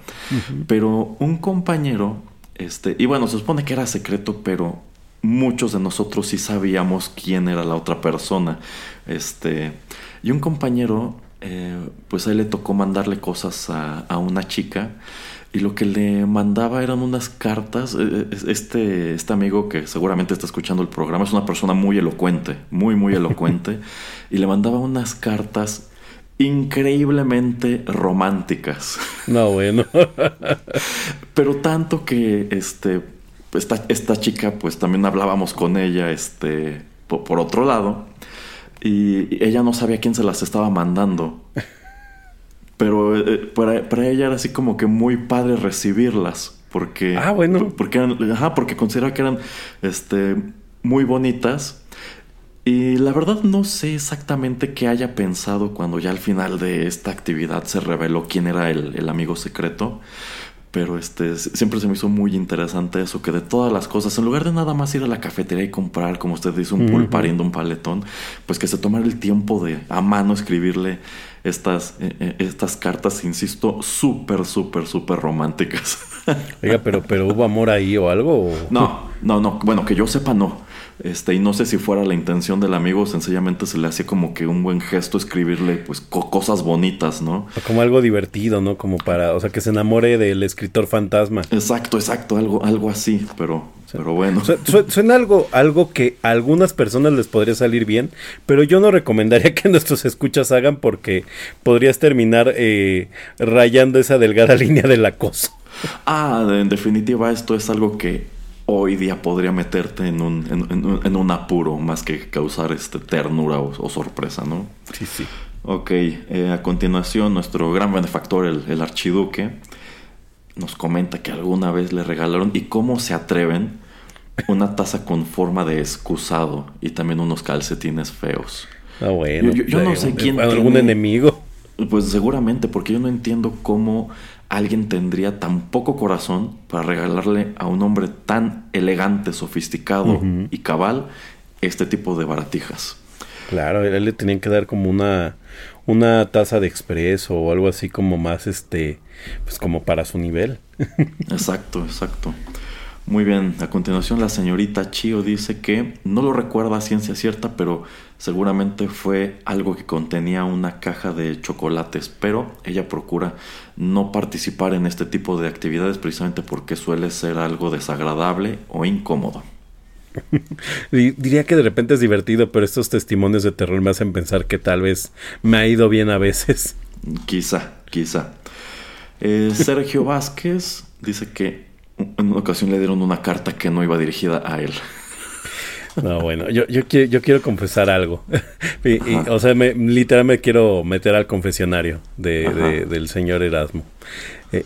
Pero un compañero, este, y bueno, se supone que era secreto, pero muchos de nosotros sí sabíamos quién era la otra persona. Este, y un compañero, eh, pues a él le tocó mandarle cosas a, a una chica y lo que le mandaba eran unas cartas. E, e, este, este amigo que seguramente está escuchando el programa es una persona muy elocuente, muy, muy elocuente. y le mandaba unas cartas increíblemente románticas. No, bueno. Pero tanto que este, esta, esta chica, pues también hablábamos con ella este, por, por otro lado. Y ella no sabía quién se las estaba mandando. Pero eh, para, para, ella era así como que muy padre recibirlas. Porque. Ah, bueno. Porque, ajá, porque consideraba que eran este, muy bonitas. Y la verdad no sé exactamente qué haya pensado cuando ya al final de esta actividad se reveló quién era el, el amigo secreto. Pero este, siempre se me hizo muy interesante eso, que de todas las cosas, en lugar de nada más ir a la cafetería y comprar, como usted dice, un pulparindo, un paletón, pues que se tomara el tiempo de a mano escribirle estas, eh, eh, estas cartas, insisto, súper, súper, súper románticas. Oiga, pero, pero ¿hubo amor ahí o algo? No, no, no, bueno, que yo sepa no. Este, y no sé si fuera la intención del amigo, sencillamente se le hacía como que un buen gesto escribirle pues co- cosas bonitas, ¿no? O como algo divertido, ¿no? Como para, o sea, que se enamore del escritor fantasma. Exacto, exacto, algo, algo así, pero, pero bueno. Su- su- Suena algo, algo que a algunas personas les podría salir bien, pero yo no recomendaría que nuestros escuchas hagan porque podrías terminar eh, rayando esa delgada línea del acoso. Ah, en definitiva esto es algo que hoy día podría meterte en un, en, en- en un apuro más que causar este, ternura o, o sorpresa, ¿no? Sí, sí. Ok, eh, a continuación nuestro gran benefactor, el, el archiduque, nos comenta que alguna vez le regalaron, y cómo se atreven, una taza con forma de excusado y también unos calcetines feos. Ah, bueno. Yo- yo- yo no sé quién ¿Algún tiene- enemigo? Pues seguramente, porque yo no entiendo cómo alguien tendría tan poco corazón para regalarle a un hombre tan elegante, sofisticado y cabal este tipo de baratijas. Claro, él le tenían que dar como una, una taza de expreso o algo así como más, este, pues como para su nivel. Exacto, exacto. Muy bien, a continuación la señorita Chio dice que no lo recuerda a ciencia cierta, pero seguramente fue algo que contenía una caja de chocolates, pero ella procura no participar en este tipo de actividades precisamente porque suele ser algo desagradable o incómodo. Di- Diría que de repente es divertido, pero estos testimonios de terror me hacen pensar que tal vez me ha ido bien a veces. Quizá, quizá. Eh, Sergio Vázquez dice que en una ocasión le dieron una carta que no iba dirigida a él. No, bueno, yo, yo, quiero, yo quiero confesar algo. Y- y, Ajá. o sea, me, literal me quiero meter al confesionario de, Ajá. de- del señor Erasmo. Eh,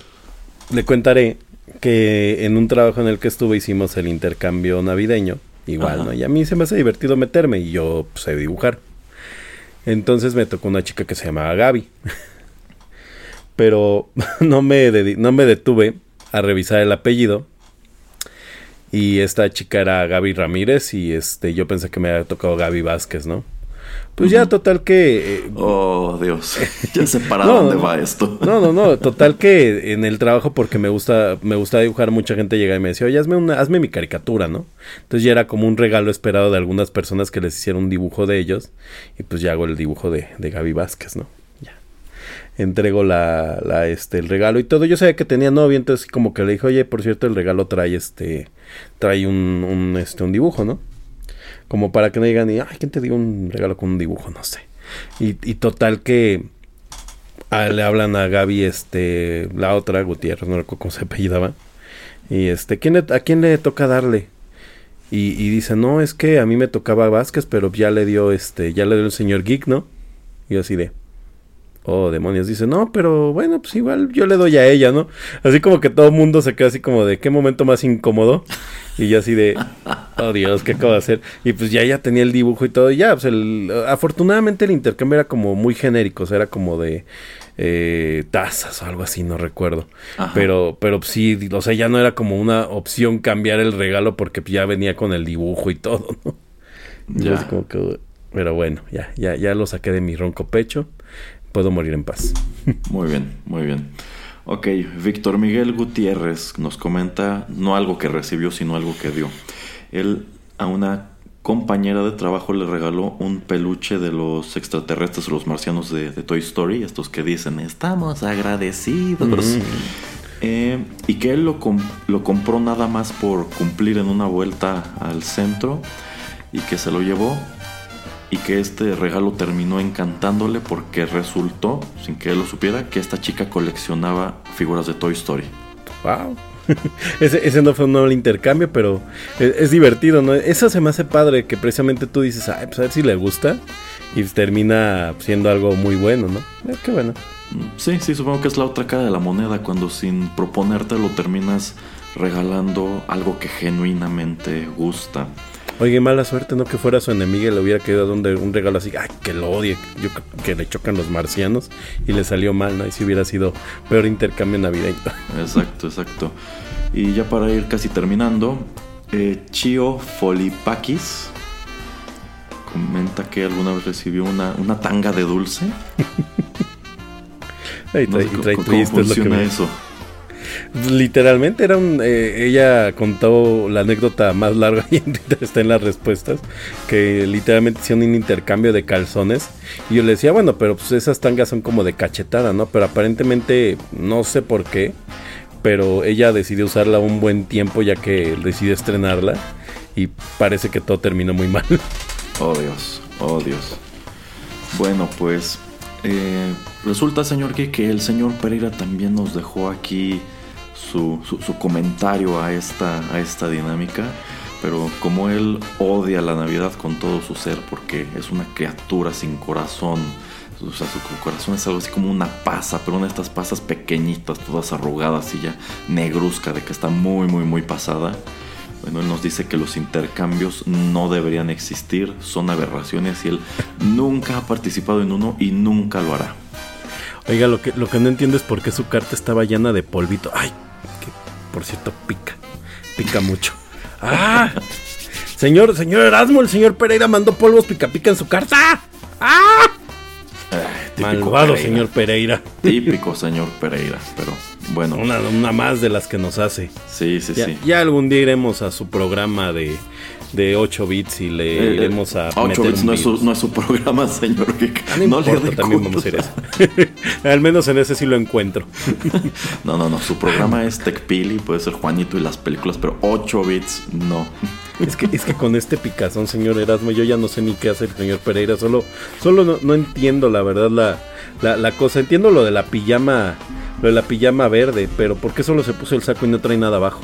le contaré que en un trabajo en el que estuve hicimos el intercambio navideño. Igual, Ajá. ¿no? Y a mí se me hace divertido meterme y yo pues, sé dibujar. Entonces me tocó una chica que se llamaba Gaby. Pero no me, no me detuve a revisar el apellido. Y esta chica era Gaby Ramírez y este yo pensé que me había tocado Gaby Vázquez, ¿no? Pues ya total que... eh, Oh, Dios. Ya sé para No, dónde no, va esto. no, no, no, total que en el trabajo porque me gusta, me gusta dibujar, mucha gente llega y me decía, oye, hazme una, hazme mi caricatura, ¿no? Entonces ya era como un regalo esperado de algunas personas que les hiciera un dibujo de ellos, y pues ya hago el dibujo de, de Gaby Vázquez, ¿no? Entrego la, la, este, el regalo y todo. Yo sabía que tenía novia, entonces como que le dije, oye, por cierto, el regalo trae este, trae un, este, un dibujo, ¿no? Como para que no digan, ay, ¿quién te dio un regalo con un dibujo? No sé. Y, y total que ah, le hablan a Gaby, este, la otra, Gutiérrez, no recuerdo cómo se apellidaba. Y este, ¿quién le- ¿a quién le toca darle? Y, y dice, no, es que a mí me tocaba Vázquez, pero ya le dio, este, ya le dio el señor Geek, ¿no? Y yo así de, oh, demonios. Dice, no, pero bueno, pues igual yo le doy a ella, ¿no? Así como que todo el mundo se queda así como de, ¿qué momento más incómodo? Y yo así de, oh Dios, ¿qué acabo de hacer? Y pues ya ella tenía el dibujo y todo. Y ya, pues el, afortunadamente el intercambio era como muy genérico, o sea, era como de eh, tazas o algo así, no recuerdo. Ajá. Pero, pero sí, o sea, ya no era como una opción cambiar el regalo porque ya venía con el dibujo y todo, ¿no? Ya. así como que, pero bueno, ya, ya, ya lo saqué de mi ronco pecho. Puedo morir en paz. Muy bien, muy bien. Ok, Víctor Miguel Gutiérrez nos comenta no algo que recibió, sino algo que dio. Él a una compañera de trabajo le regaló un peluche de los extraterrestres, los marcianos de, de Toy Story, estos que dicen, estamos agradecidos. Eh, y que él lo compró nada más por cumplir en una vuelta al centro y que se lo llevó y que este regalo terminó encantándole porque resultó, sin que él lo supiera, que esta chica coleccionaba figuras de Toy Story. Wow. ese, ese no fue un nuevo intercambio, pero es, es divertido, ¿no? Eso se me hace padre, que precisamente tú dices, ay, pues a ver si le gusta, y termina siendo algo muy bueno, ¿no? Eh, qué bueno. Mm, Sí, sí, supongo que es la otra cara de la moneda cuando sin proponértelo terminas regalando algo que genuinamente gusta. Oye, mala suerte, ¿no? Que fuera su enemiga y le hubiera quedado un, un regalo así, ay, que lo odie, yo, que le chocan los marcianos, y le salió mal, ¿no? Y si hubiera sido peor intercambio navideño. Exacto, exacto. Y ya para ir casi terminando, eh, Chio Folipakis comenta que alguna vez recibió una, una tanga de dulce. Ay, No trae, sé y trae cómo, es lo que funciona me- eso. Literalmente era un. eh, ella contó la anécdota más larga y está en las respuestas. Que literalmente hicieron un intercambio de calzones. Y yo le decía, bueno, pero pues esas tangas son como de cachetada, ¿no? Pero aparentemente no sé por qué. Pero ella decidió usarla un buen tiempo ya que decidió estrenarla. Y parece que todo terminó muy mal. Oh Dios, oh Dios. Bueno, pues eh, resulta, señor, que, que el señor Pereira también nos dejó aquí su, comentario a esta, a esta dinámica. Pero como él odia la Navidad con todo su ser porque es una criatura sin corazón. O sea, su corazón es algo así como una pasa, pero una de estas pasas pequeñitas, todas arrugadas y ya negruzca, de que está muy, muy, muy pasada. Bueno, él nos dice que los intercambios no deberían existir, son aberraciones y él nunca ha participado en uno y nunca lo hará. Oiga, lo que, lo que no entiendo es por qué su carta estaba llena de polvito. Ay, que por cierto pica. Pica mucho. ¡Ah! Señor, señor Erasmo, el señor Pereira mandó polvos pica pica en su carta. ¡Ah! Típico Malvado Pereira. señor Pereira. Típico señor Pereira, pero bueno, Una, una más de las que nos hace. sí, sí, Ya, sí. ya algún día iremos a su programa de, de 8 bits y le Eh, iremos a 8 meter bits un no es, su, virus. no es su programa, señor. no, no le importa, dé también vamos a ir a eso. Al menos en ese sí lo encuentro. No, no, no. Su programa es TechPili, puede ser Juanito y las películas, pero 8 bits no. Es que, es que con este picazón, señor Erasmo, yo ya no sé ni qué hace el señor Pereira. Solo, solo no, no entiendo la verdad la, la, la cosa. Entiendo lo de la pijama, lo de la pijama verde, pero ¿por qué solo se puso el saco y no trae nada abajo?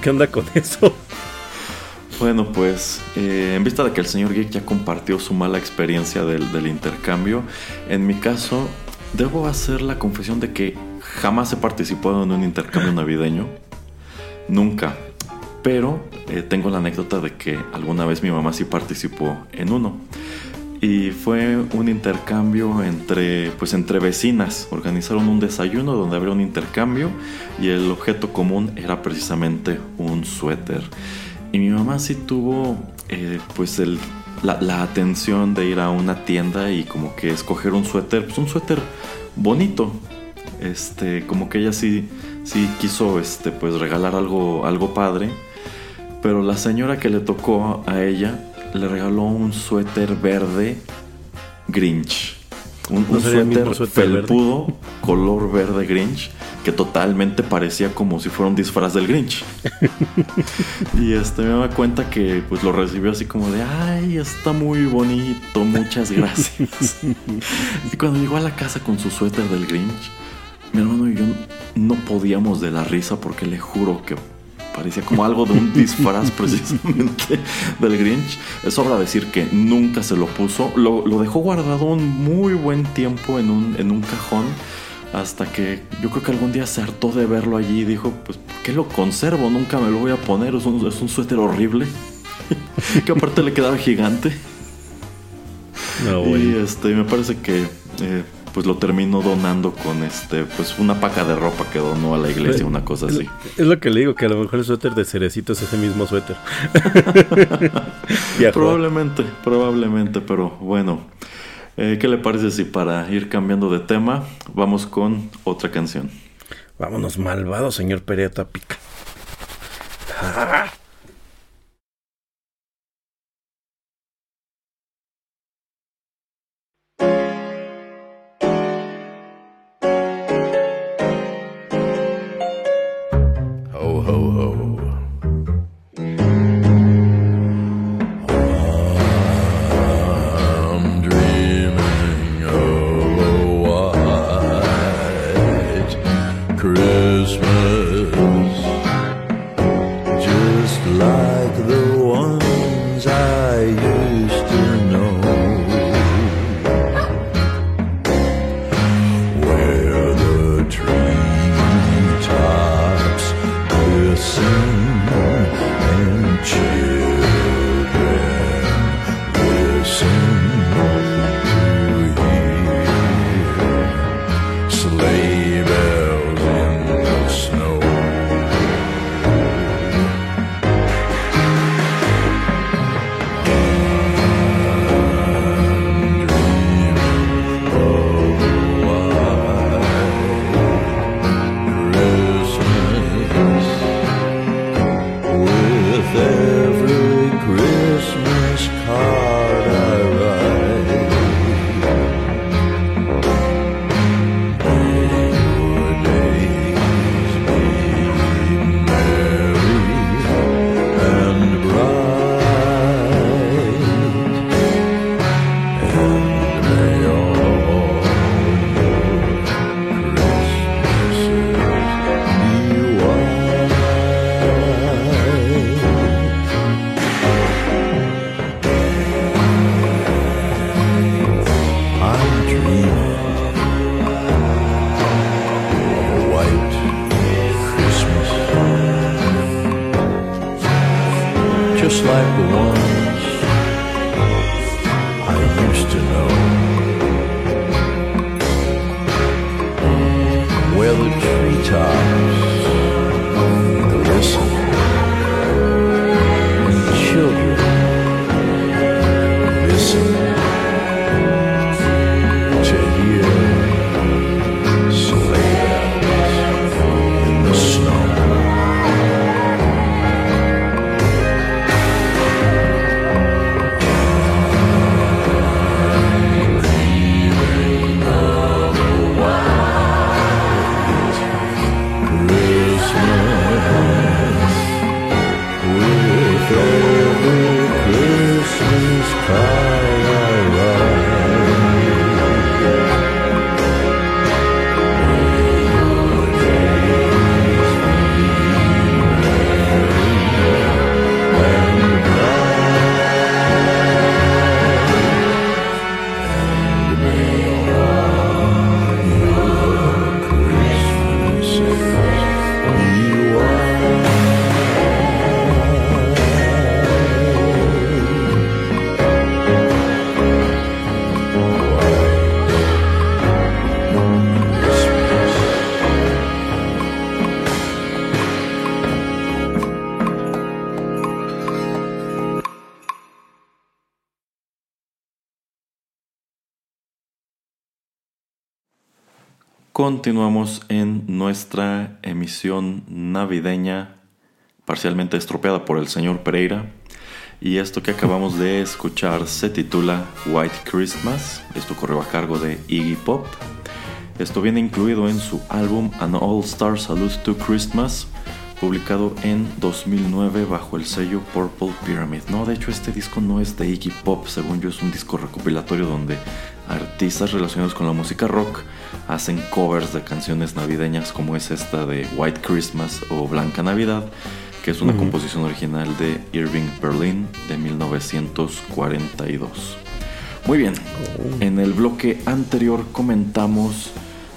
¿Qué onda con eso? Bueno, pues eh, en vista de que el señor Geek ya compartió su mala experiencia del, del intercambio, en mi caso debo hacer la confesión de que jamás he participado en un intercambio navideño. Nunca. Pero eh, tengo la anécdota de que alguna vez mi mamá sí participó en uno. Y fue un intercambio entre, pues entre vecinas. Organizaron un desayuno donde habría un intercambio y el objeto común era precisamente un suéter. Y mi mamá sí tuvo eh, pues la, la atención de ir a una tienda y como que escoger un suéter, pues un suéter bonito. Este, como que ella sí, sí quiso este, pues regalar algo, algo padre. Pero la señora que le tocó a ella le regaló un suéter verde Grinch. Un, ¿No un sería el mismo suéter suéter verde? felpudo, color verde Grinch, que totalmente parecía como si fuera un disfraz del Grinch. y este me da cuenta que pues lo recibió así como de, ay, está muy bonito, muchas gracias. y cuando llegó a la casa con su suéter del Grinch, mi hermano y yo no podíamos de la risa porque le juro que parecía como algo de un disfraz precisamente del Grinch. Es sobra decir que nunca se lo puso, lo, lo dejó guardado un muy buen tiempo en un, en un cajón. Hasta que yo creo que algún día se hartó de verlo allí y dijo, pues, ¿por qué lo conservo? Nunca me lo voy a poner, es un, es un suéter horrible. que aparte le quedaba gigante. No, Y güey. este, me parece que eh, pues lo terminó donando con este, pues una paca de ropa que donó a la iglesia, una cosa así. Es lo que le digo, que a lo mejor el suéter de cerecito es ese mismo suéter. Probablemente, probablemente, pero bueno. Eh, ¿Qué le parece si para ir cambiando de tema vamos con otra canción? Vámonos, malvado señor Pereira Pica. Ho, Continuamos en nuestra emisión navideña, parcialmente estropeada por el señor Pereira. Y esto que acabamos de escuchar se titula White Christmas. Esto corrió a cargo de Iggy Pop. Esto viene incluido en su álbum An All Star Salute to Christmas, publicado en 2009 bajo el sello Purple Pyramid. No, de hecho este disco no es de Iggy Pop, según yo es un disco recopilatorio donde artistas relacionados con la música rock hacen covers de canciones navideñas como es esta de White Christmas o Blanca Navidad, que es una composición original de Irving Berlin de 1942. Muy bien, en el bloque anterior comentamos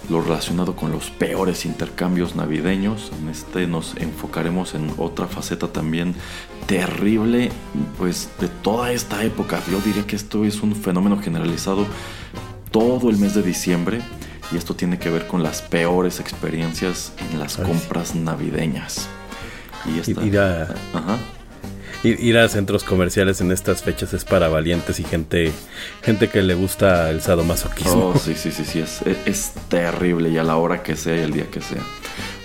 lo relacionado con los peores intercambios navideños. En este nos enfocaremos en otra faceta también terrible, pues de toda esta época. Yo diría que esto es un fenómeno generalizado todo el mes de diciembre y esto tiene que ver con las peores experiencias en las Ay, sí. compras navideñas. Y esta, Ir a, Ajá. ir, ir a centros comerciales en estas fechas es para valientes y gente, gente que le gusta el sadomasoquismo. Oh, sí, sí, sí, sí, es, es- es terrible y a la hora que sea y el día que sea.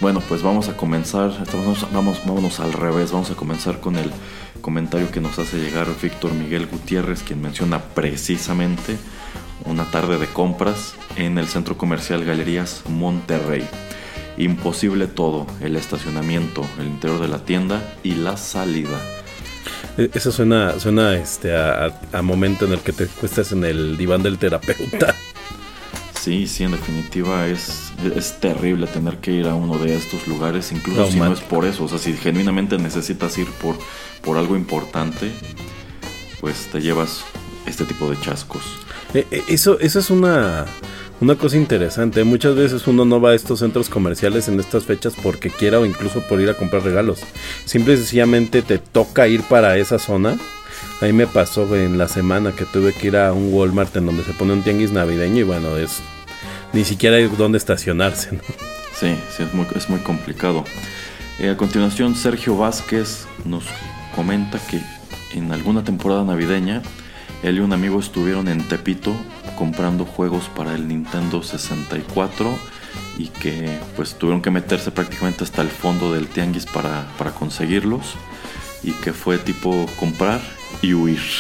Bueno, pues vamos a comenzar, estamos, vamos, vámonos al revés, vamos a comenzar con el comentario que nos hace llegar Víctor Miguel Gutiérrez, quien menciona precisamente una tarde de compras en el centro comercial Galerías Monterrey. Imposible todo, el estacionamiento, el interior de la tienda y la salida. E- Eso suena, suena este, a, momento en el que te cuestas en el diván del terapeuta. Sí, sí, en definitiva es, es terrible tener que ir a uno de estos lugares, incluso si no es por eso. O sea, si genuinamente necesitas ir por, por algo importante, pues te llevas este tipo de chascos. E- e- Eso, eso es una, una cosa interesante. Muchas veces uno no va a estos centros comerciales en estas fechas porque quiera o incluso por ir a comprar regalos. Simple y sencillamente te toca ir para esa zona. A mí me pasó en la semana que tuve que ir a un Walmart en donde se pone un tianguis navideño y bueno, es ni siquiera hay dónde estacionarse. Sí, sí, es muy, es muy complicado. Eh, a continuación, Sergio Vázquez nos comenta que en alguna temporada navideña, él y un amigo estuvieron en Tepito comprando juegos para el Nintendo 64 y que pues tuvieron que meterse prácticamente hasta el fondo del tianguis para, para conseguirlos y que fue tipo comprar y huir.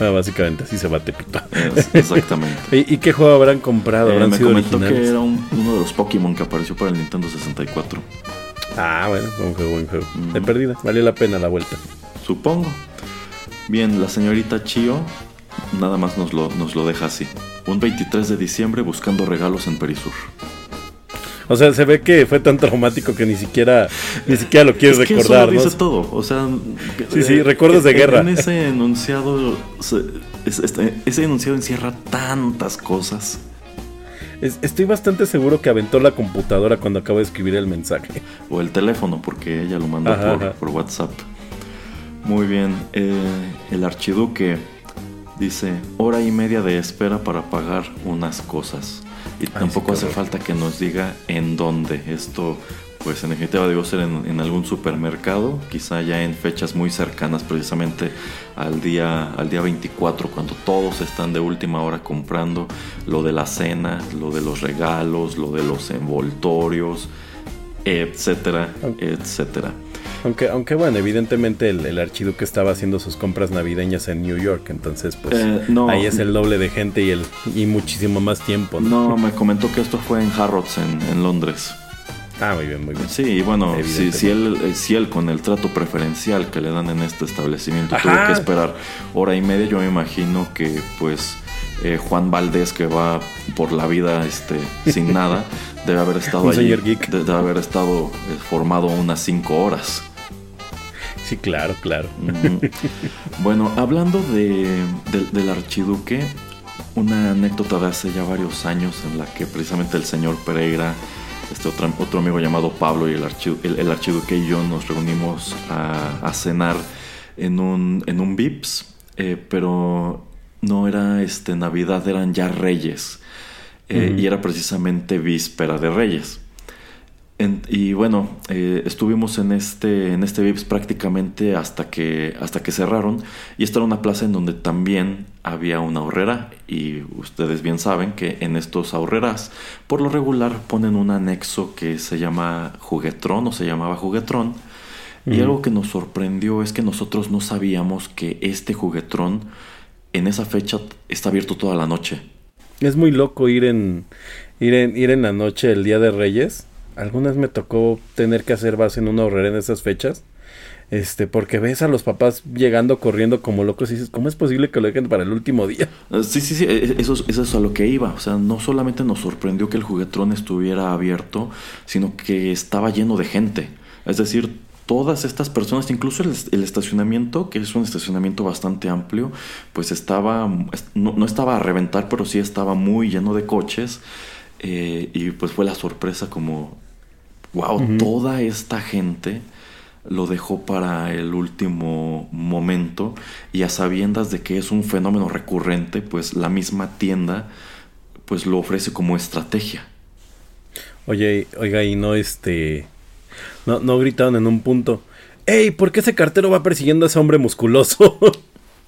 Ah, básicamente así se va Tepito. Es- exactamente. ¿Y, qué juego habrán comprado? Eh, ¿Habrán me sido comentó originales? que era un- uno de los Pokémon que apareció para el Nintendo 64. Ah, bueno, buen juego, buen juego. Mm. De perdida, valió la pena la vuelta. Supongo. Bien, la señorita Chio nada más nos lo, nos lo deja así. Un 23 de diciembre buscando regalos en Perisur. O sea, se ve que fue tan traumático que ni siquiera, ni siquiera lo quieres Es que recordar, eso lo ¿no? dice todo. O sea, Sí, sí, eh, recuerdos de en- guerra. En ese enunciado, este- ese enunciado encierra tantas cosas. Es- estoy bastante seguro que aventó la computadora cuando acabo de escribir el mensaje. O el teléfono, porque ella lo mandó Ajá, por, ajá. por WhatsApp. Muy bien. eh, el archiduque dice: hora y media de espera para pagar unas cosas. Y tampoco hace falta que nos diga en dónde. Esto, pues en definitiva, debió ser en, en algún supermercado, quizá ya en fechas muy cercanas, precisamente al día, al día 24, cuando todos están de última hora comprando lo de la cena, lo de los regalos, lo de los envoltorios, etcétera, etcétera. Aunque, aunque bueno, evidentemente el, el archiduque estaba haciendo sus compras navideñas en New York, entonces pues Eh, no. ahí es el doble de gente y el y muchísimo más tiempo, ¿no? No, me comentó que esto fue en Harrods, en, en Londres. Ah, muy bien, muy bien. Sí, y bueno, si, él, eh, si él con el trato preferencial que le dan en este establecimiento tuvo que esperar hora y media, yo me imagino que pues eh, Juan Valdés que va por la vida este, sin nada, debe haber estado allí, debe haber estado formado unas cinco horas. Sí, claro, claro. Bueno, hablando de, del- del archiduque, una anécdota de hace ya varios años en la que precisamente el señor Pereira, este otro, otro amigo llamado Pablo y el, archi- el- el archiduque y yo nos reunimos a, a cenar en un, en un Vips, eh, pero no era este, Navidad, eran ya Reyes. eh, Y era precisamente víspera de Reyes. En- y bueno, eh, estuvimos en este, en este Vips prácticamente hasta que, hasta que cerraron. Y esta era una plaza en donde también había una ahorrera. Y ustedes bien saben que en estos ahorreras, por lo regular, ponen un anexo que se llama juguetrón o se llamaba juguetrón. Y algo que nos sorprendió es que nosotros no sabíamos que este juguetrón en esa fecha está abierto toda la noche. Es muy loco ir en, ir en ir en la noche el día de Reyes. Algunas me tocó tener que hacer base en una horrera en esas fechas. Este, porque ves a los papás llegando corriendo como locos y dices, ¿cómo es posible que lo dejen para el último día? Eh, Sí, sí, sí, eh, eso, es- eso es a lo que iba. O sea, no solamente nos sorprendió que el juguetrón estuviera abierto, sino que estaba lleno de gente. Es decir, todas estas personas, incluso el, el estacionamiento, que es un estacionamiento bastante amplio, pues estaba, no, no estaba a reventar, pero sí estaba muy lleno de coches. eh, y pues fue la sorpresa como, wow, toda esta gente lo dejó para el último momento y a sabiendas de que es un fenómeno recurrente, pues la misma tienda pues lo ofrece como estrategia. Oye, oiga, y no este. No, no gritaron en un punto. ¡Ey! ¿Por qué ese cartero va persiguiendo a ese hombre musculoso?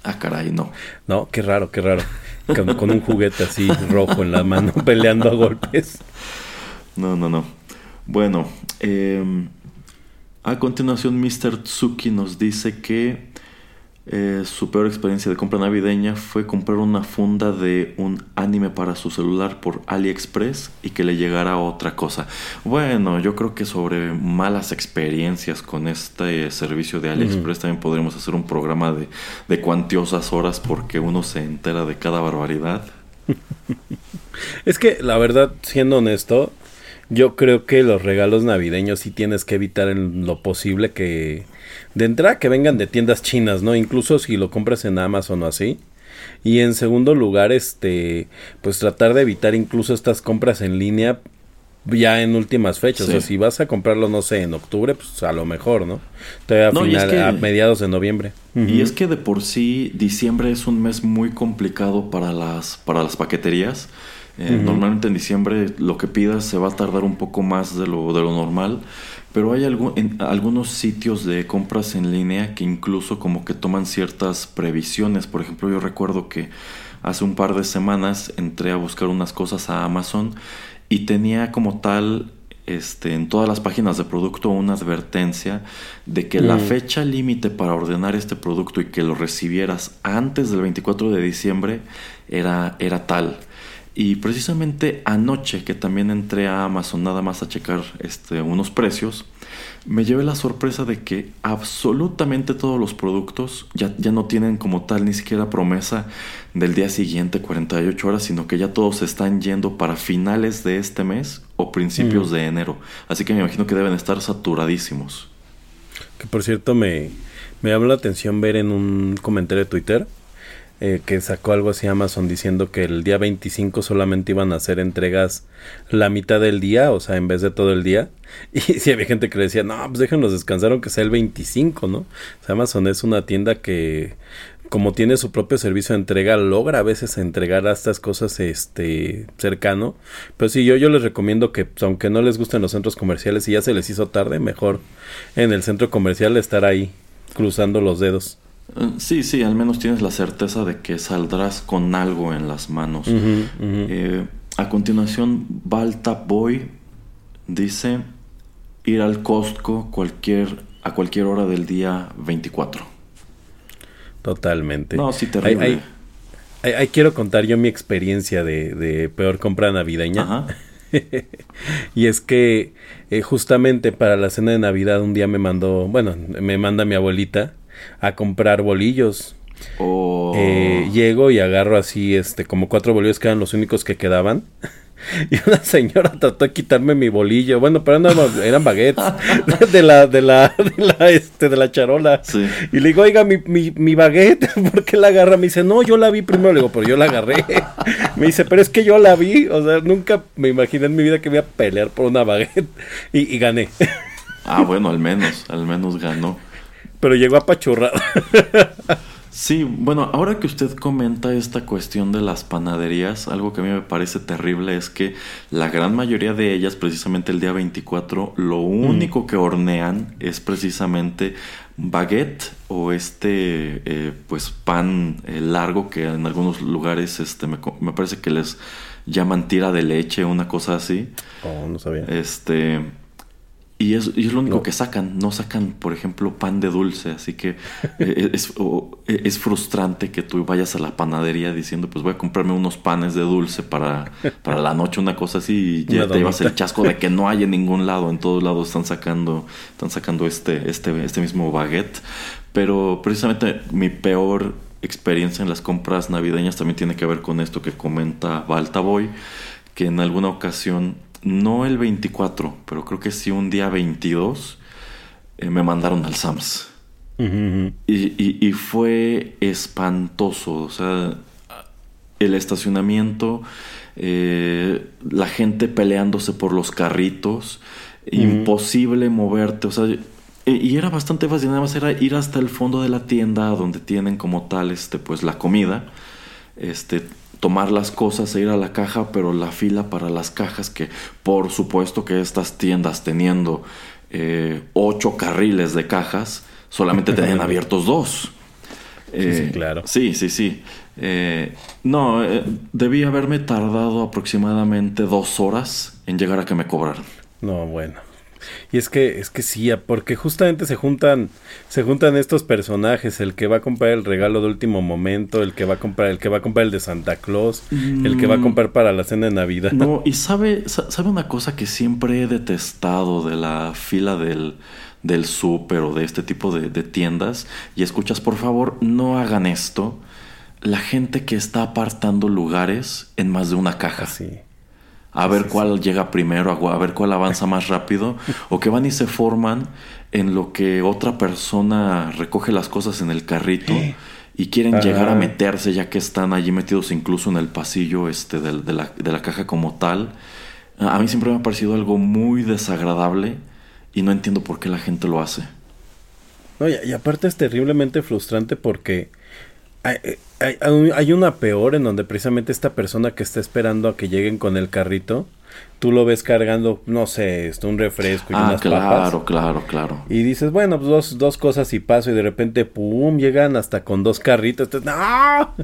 Ah, caray, no. no, qué raro, qué raro. Con, con un juguete así rojo en la mano, peleando a golpes. No, no, no. Bueno, eh, a continuación Mr. Tsuki nos dice que eh, su peor experiencia de compra navideña fue comprar una funda de un anime para su celular por AliExpress y que le llegara otra cosa. Bueno, yo creo que sobre malas experiencias con este servicio de AliExpress también podremos hacer un programa de, de cuantiosas horas porque uno se entera de cada barbaridad. Es que, la verdad, siendo honesto, yo creo que los regalos navideños sí tienes que evitar en lo posible que... De entrada que vengan de tiendas chinas, ¿no? Incluso si lo compras en Amazon o así. Y en segundo lugar, este... Pues tratar de evitar incluso estas compras en línea ya en últimas fechas. Sí. O sea, si vas a comprarlo, no sé, en octubre, pues a lo mejor, ¿no? Todavía a, No, y es final- que- a mediados de noviembre. Y es que de por sí diciembre es un mes muy complicado para las, para las paqueterías. Eh, Normalmente en diciembre lo que pidas se va a tardar un poco más de lo, de lo normal, pero hay en- algunos sitios de compras en línea que incluso como que toman ciertas previsiones. Por ejemplo, yo recuerdo que hace un par de semanas entré a buscar unas cosas a Amazon y tenía como tal este, en todas las páginas de producto una advertencia de que la fecha límite para ordenar este producto y que lo recibieras antes del 24 de diciembre era, era tal. Y precisamente anoche que también entré a Amazon nada más a checar este, unos precios, me llevé la sorpresa de que absolutamente todos los productos ya, ya no tienen como tal ni siquiera promesa del día siguiente 48 horas, sino que ya todos están yendo para finales de este mes o principios de enero. Así que me imagino que deben estar saturadísimos. Que por cierto me, me llamó la atención ver en un comentario de Twitter eh, que sacó algo así Amazon diciendo que el día 25 solamente iban a hacer entregas la mitad del día, o sea, en vez de todo el día. Y sí había gente que le decía, no, pues déjenos descansar aunque sea el 25, ¿no? Amazon es una tienda que como tiene su propio servicio de entrega, logra a veces entregar a estas cosas este cercano. Pero sí, yo, yo les recomiendo que, pues, aunque no les gusten los centros comerciales y ya se les hizo tarde, mejor en el centro comercial estar ahí cruzando los dedos. Eh, Sí, sí, al menos tienes la certeza de que saldrás con algo en las manos. Eh, a continuación, Balta Boy dice ir al Costco cualquier, a cualquier hora del día 24. Totalmente. No, sí, terrible. ahí- ahí- ahí quiero contar yo mi experiencia de, de peor compra navideña. Ajá. y es que eh, justamente para la cena de Navidad un día me mandó, bueno, me manda mi abuelita a comprar bolillos. O Eh, llego y agarro así, este, como cuatro bolillos que eran los únicos que quedaban. Y una señora trató de quitarme mi bolillo. Bueno, pero no eran baguettes de la, de la, de la, este, de la charola. Sí. Y le digo, oiga, mi, mi, mi baguette, ¿por qué la agarra? Me dice, no, yo la vi primero. Le digo, pero yo la agarré. Me dice, pero es que yo la vi. O sea, nunca me imaginé en mi vida que me iba a pelear por una baguette. Y, y gané. Ah, bueno, al menos, al menos ganó. Pero llegó apachurrada. Sí, bueno, ahora que usted comenta esta cuestión de las panaderías, algo que a mí me parece terrible es que la gran mayoría de ellas, precisamente el día 24, lo único que hornean es precisamente baguette o este eh, pues pan eh, largo que en algunos lugares este me parece que les llaman tira de leche, una cosa así. Oh, no sabía. Este. Y es, y es lo único No. que sacan. No sacan, por ejemplo, pan de dulce. Así que eh, es, o- es frustrante que tú vayas a la panadería diciendo, pues voy a comprarme unos panes de dulce para, para la noche, una cosa así, y ya te llevas el chasco de que no hay en ningún lado. En todos lados están sacando, están sacando este, este, este mismo baguette. Pero precisamente mi peor experiencia en las compras navideñas también tiene que ver con esto que comenta Baltaboy, que en alguna ocasión, no el 24, pero creo que sí un día 22, eh, me mandaron al Sams. Y, y- y fue espantoso, o sea, el estacionamiento, eh, la gente peleándose por los carritos, imposible moverte, o sea, y, y era bastante fácil, nada más era ir hasta el fondo de la tienda donde tienen como tal, este, pues la comida, este, tomar las cosas e ir a la caja, pero la fila para las cajas, que por supuesto que estas tiendas teniendo eh, ocho carriles de cajas, solamente tenían abiertos dos. Sí, sí, claro. Sí, sí, sí. Eh, no, eh, debí haberme tardado aproximadamente dos horas en llegar a que me cobraran. No, bueno. Y es que, es que sí, porque justamente se juntan, se juntan estos personajes, el que va a comprar el regalo de último momento, el que va a comprar, el que va a comprar el de Santa Claus, el que va a comprar para la cena de Navidad. Mm. No, y sabe, sa- sabe una cosa que siempre he detestado de la fila del, del súper o de este tipo de, de tiendas. Y escuchas, por favor, no hagan esto. La gente que está apartando lugares en más de una caja. Sí. A ver cuál llega primero, a, ver cuál avanza más rápido, o que van y se forman en lo que otra persona recoge las cosas en el carrito y quieren Ajá. llegar a meterse ya que están allí metidos incluso en el pasillo este de, la, de la caja como tal. A mí siempre me ha parecido algo muy desagradable y no entiendo por qué la gente lo hace. No, y, y aparte es terriblemente frustrante porque hay, hay- una peor en donde precisamente esta persona que está esperando a que lleguen con el carrito, tú lo ves cargando, no sé, esto, un refresco y Ah, unas claro, papas. claro, claro. Y dices, bueno, pues dos, dos cosas y paso y de repente, ¡pum!, llegan hasta con dos carritos. Entonces, ¡No!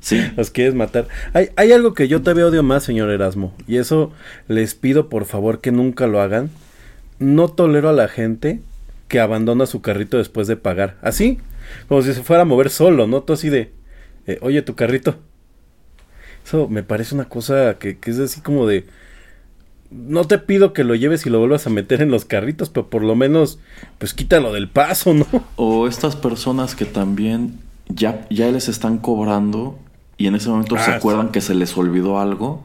Sí. Los quieres matar. Hay, hay algo que yo todavía odio más, señor Erasmo. Y eso les pido por favor que nunca lo hagan. No tolero a la gente que abandona su carrito después de pagar. Así, como si se fuera a mover solo, ¿no? Tú así de, eh, oye, tu carrito. Eso me parece una cosa que, que es así como de... No te pido que lo lleves y lo vuelvas a meter en los carritos, pero por lo menos, pues quítalo del paso, ¿no? O estas personas que también ya, ya les están cobrando y en ese momento se Ah, acuerdan sí. que se les olvidó algo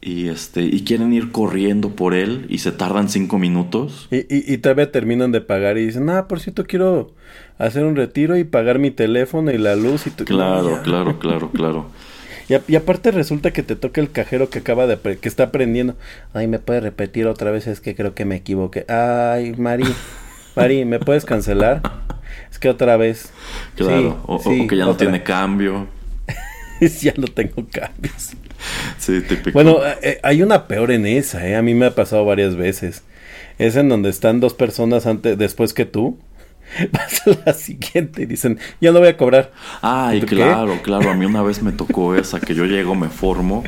y este y quieren ir corriendo por él y se tardan cinco minutos. Y, y, y todavía terminan de pagar y dicen, ah, por cierto, quiero hacer un retiro y pagar mi teléfono y la luz y tu... Claro, claro, claro, claro. Y, a- y aparte resulta que te toca el cajero que acaba de que está aprendiendo. Ay, ¿me puede repetir otra vez? Es que creo que me equivoqué. Ay, Mari, Mari, ¿me puedes cancelar? Es que otra vez. Claro. Sí, o, que ya no otra. tiene cambio. ya no tengo cambios. Sí, típico. Bueno, eh, hay una peor en esa, ¿eh? A mí me ha pasado varias veces. Es en donde están dos personas antes, después que tú. Vas a la siguiente y dicen, ya no voy a cobrar. Ay, ¿Qué? claro, claro. A mí una vez me tocó esa, que yo llego, me formo,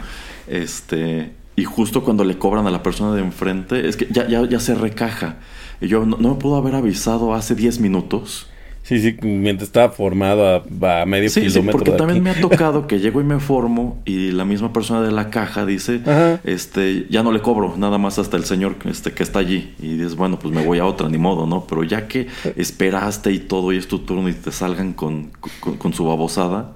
este, y justo cuando le cobran a la persona de enfrente, es que ya, ya, ya se recaja. Y yo no, no me puedo haber avisado hace 10 minutos. Sí, sí, mientras estaba formado a, a medio Sí, sí, kilómetro porque de también me ha tocado que llego y me formo y la misma persona de la caja dice, Ajá. este, ya no le cobro, nada más hasta el señor este, que está allí. Y dices, bueno, pues me voy a otra, ni modo, ¿no? Pero ya que esperaste y todo y es tu turno y te salgan con, con, con su babosada,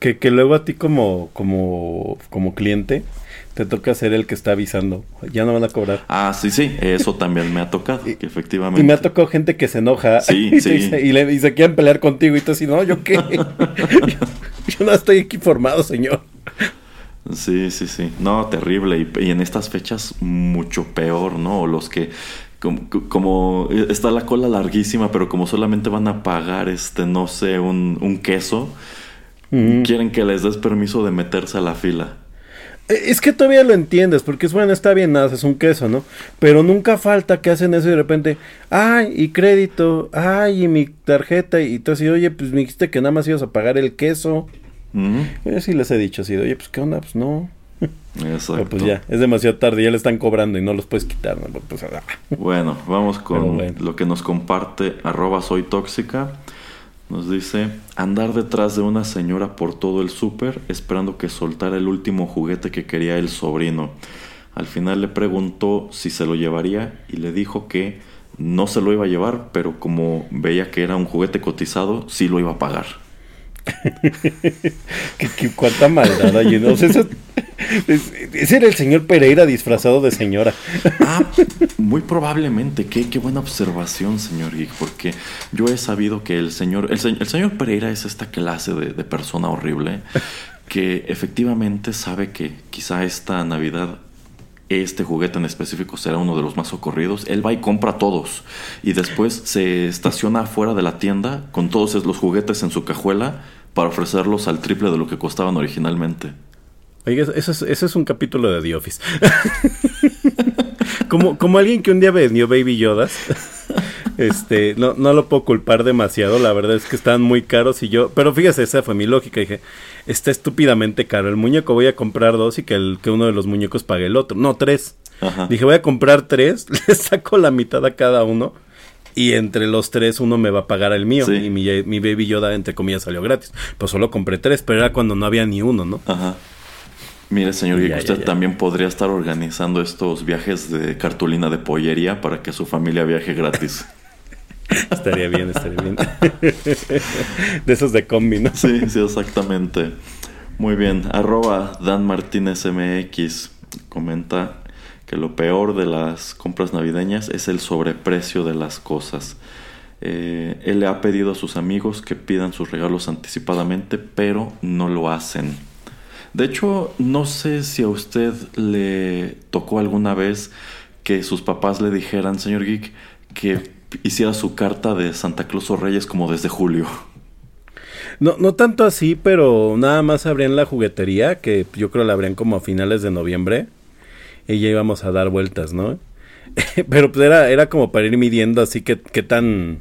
Que, que luego a ti como, como, como cliente te toca ser el que está avisando. Ya no van a cobrar. Ah, sí, sí, eso también me ha tocado, que efectivamente. Y me ha tocado gente que se enoja Sí, y, sí. y, le, y se quieren pelear contigo y tú así, no, ¿yo qué? yo, yo no estoy aquí formado, señor. Sí, sí, sí. No, terrible. Y, y en estas fechas mucho peor, ¿no? O Los que como, como está la cola larguísima, pero como solamente van a pagar, este, no sé, un, un queso, Ujú. quieren que les des permiso de meterse a la fila. Eh, Es que todavía lo entiendes, porque es bueno, está bien, haces un queso, ¿no? Pero nunca falta que hacen eso y de repente, ay, y crédito, ay, y mi tarjeta, y tú así, oye, pues me dijiste que nada más ibas a pagar el queso. Ujú, Yo sí les he dicho así, oye, pues qué onda, pues no. Exacto. Pero pues ya, es demasiado tarde, ya le están cobrando y no los puedes quitar, ¿no? Pues, ah. Bueno, vamos con bueno. lo que nos comparte arroba soy tóxica. Nos dice, andar detrás de una señora por todo el súper esperando que soltara el último juguete que quería el sobrino. Al final le preguntó si se lo llevaría y le dijo que no se lo iba a llevar, pero como veía que era un juguete cotizado, sí lo iba a pagar. ¿Qué, cuánta maldad hay, ¿no? Eso- es- ese era el señor Pereira disfrazado de señora. Ah, muy probablemente. Qué, qué buena observación, señor Geek, porque yo he sabido que el señor, el, se- el señor Pereira es esta clase de, de persona horrible que efectivamente sabe que quizá esta Navidad este juguete en específico será uno de los más socorridos. Él va y compra todos y después se estaciona afuera de la tienda con todos los juguetes en su cajuela para ofrecerlos al triple de lo que costaban originalmente. Oiga, eso es, eso es un capítulo de The Office. como, como alguien que un día vendió Baby Yodas, este, no, no lo puedo culpar demasiado, la verdad es que estaban muy caros y yo, pero fíjese, esa fue mi lógica, dije, está estúpidamente caro el muñeco, voy a comprar dos y que, el, que uno de los muñecos pague el otro, no, tres. Ajá. Dije, voy a comprar tres, le saco la mitad a cada uno. Y entre los tres uno me va a pagar el mío. Sí. Y mi, mi Baby Yoda, entre comillas, salió gratis. Pues solo compré tres, pero era cuando no había ni uno, ¿no? Ajá. Mire, señor Geek, Ya, ya, usted ya. también podría estar organizando estos viajes de cartulina de pollería para que su familia viaje gratis. Estaría bien, estaría bien. de esos de combi, ¿no? sí, sí, exactamente. Muy bien. Arroba Dan Martínez MX comenta que lo peor de las compras navideñas es el sobreprecio de las cosas. Eh, él le ha pedido a sus amigos que pidan sus regalos anticipadamente, pero no lo hacen. De hecho, no sé si a usted le tocó alguna vez que sus papás le dijeran, señor Geek, que hiciera su carta de Santa Claus o Reyes como desde julio. No, no tanto así, pero nada más abrían la juguetería, que yo creo la abrían como a finales de noviembre. Y ya íbamos a dar vueltas, ¿no? pero pues era, era como para ir midiendo así que, qué tan,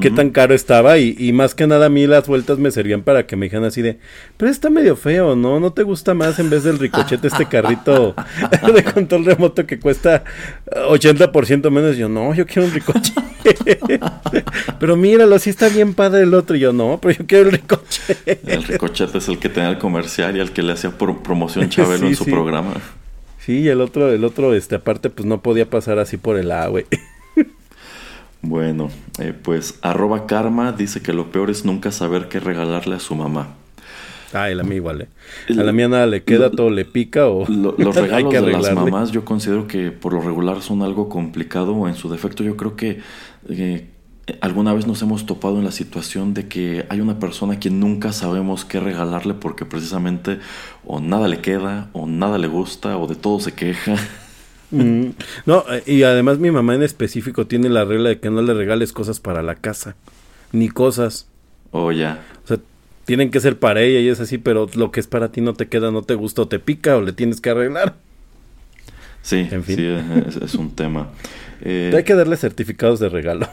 qué tan caro estaba. Y, y más que nada a mí las vueltas me servían para que me dijeran así de, pero está medio feo, ¿no? ¿No te gusta más en vez del ricochete este carrito de control remoto que cuesta 80% menos? Yo, no, yo quiero un ricochete. pero míralo, sí está bien padre el otro. Y yo, no, pero yo quiero el ricochete. El ricochete es el que tenía el comercial y al que le hacía pro- promoción Chabelo Sí, en su sí. programa. Sí, y el otro, el otro, este, aparte, pues no podía pasar así por el agua. güey. Bueno, eh, pues arroba karma dice que lo peor es nunca saber qué regalarle a su mamá. Ay, la mía igual, ¿eh? A la mía nada le queda, todo le pica o Lo- los regalos de las mamás yo considero que por lo regular son algo complicado o en su defecto yo creo que eh, alguna vez nos hemos topado en la situación de que hay una persona a quien nunca sabemos qué regalarle porque precisamente o nada le queda o nada le gusta o de todo se queja. Mm, No, eh, y además mi mamá en específico tiene la regla de que no le regales cosas para la casa, ni cosas. O ya. O sea, tienen que ser para ella y es así, pero lo que es para ti no te queda, no te gusta o te pica o le tienes que arreglar. Sí, En fin. sí, es, es un tema. Eh, Hay que darle certificados de regalo.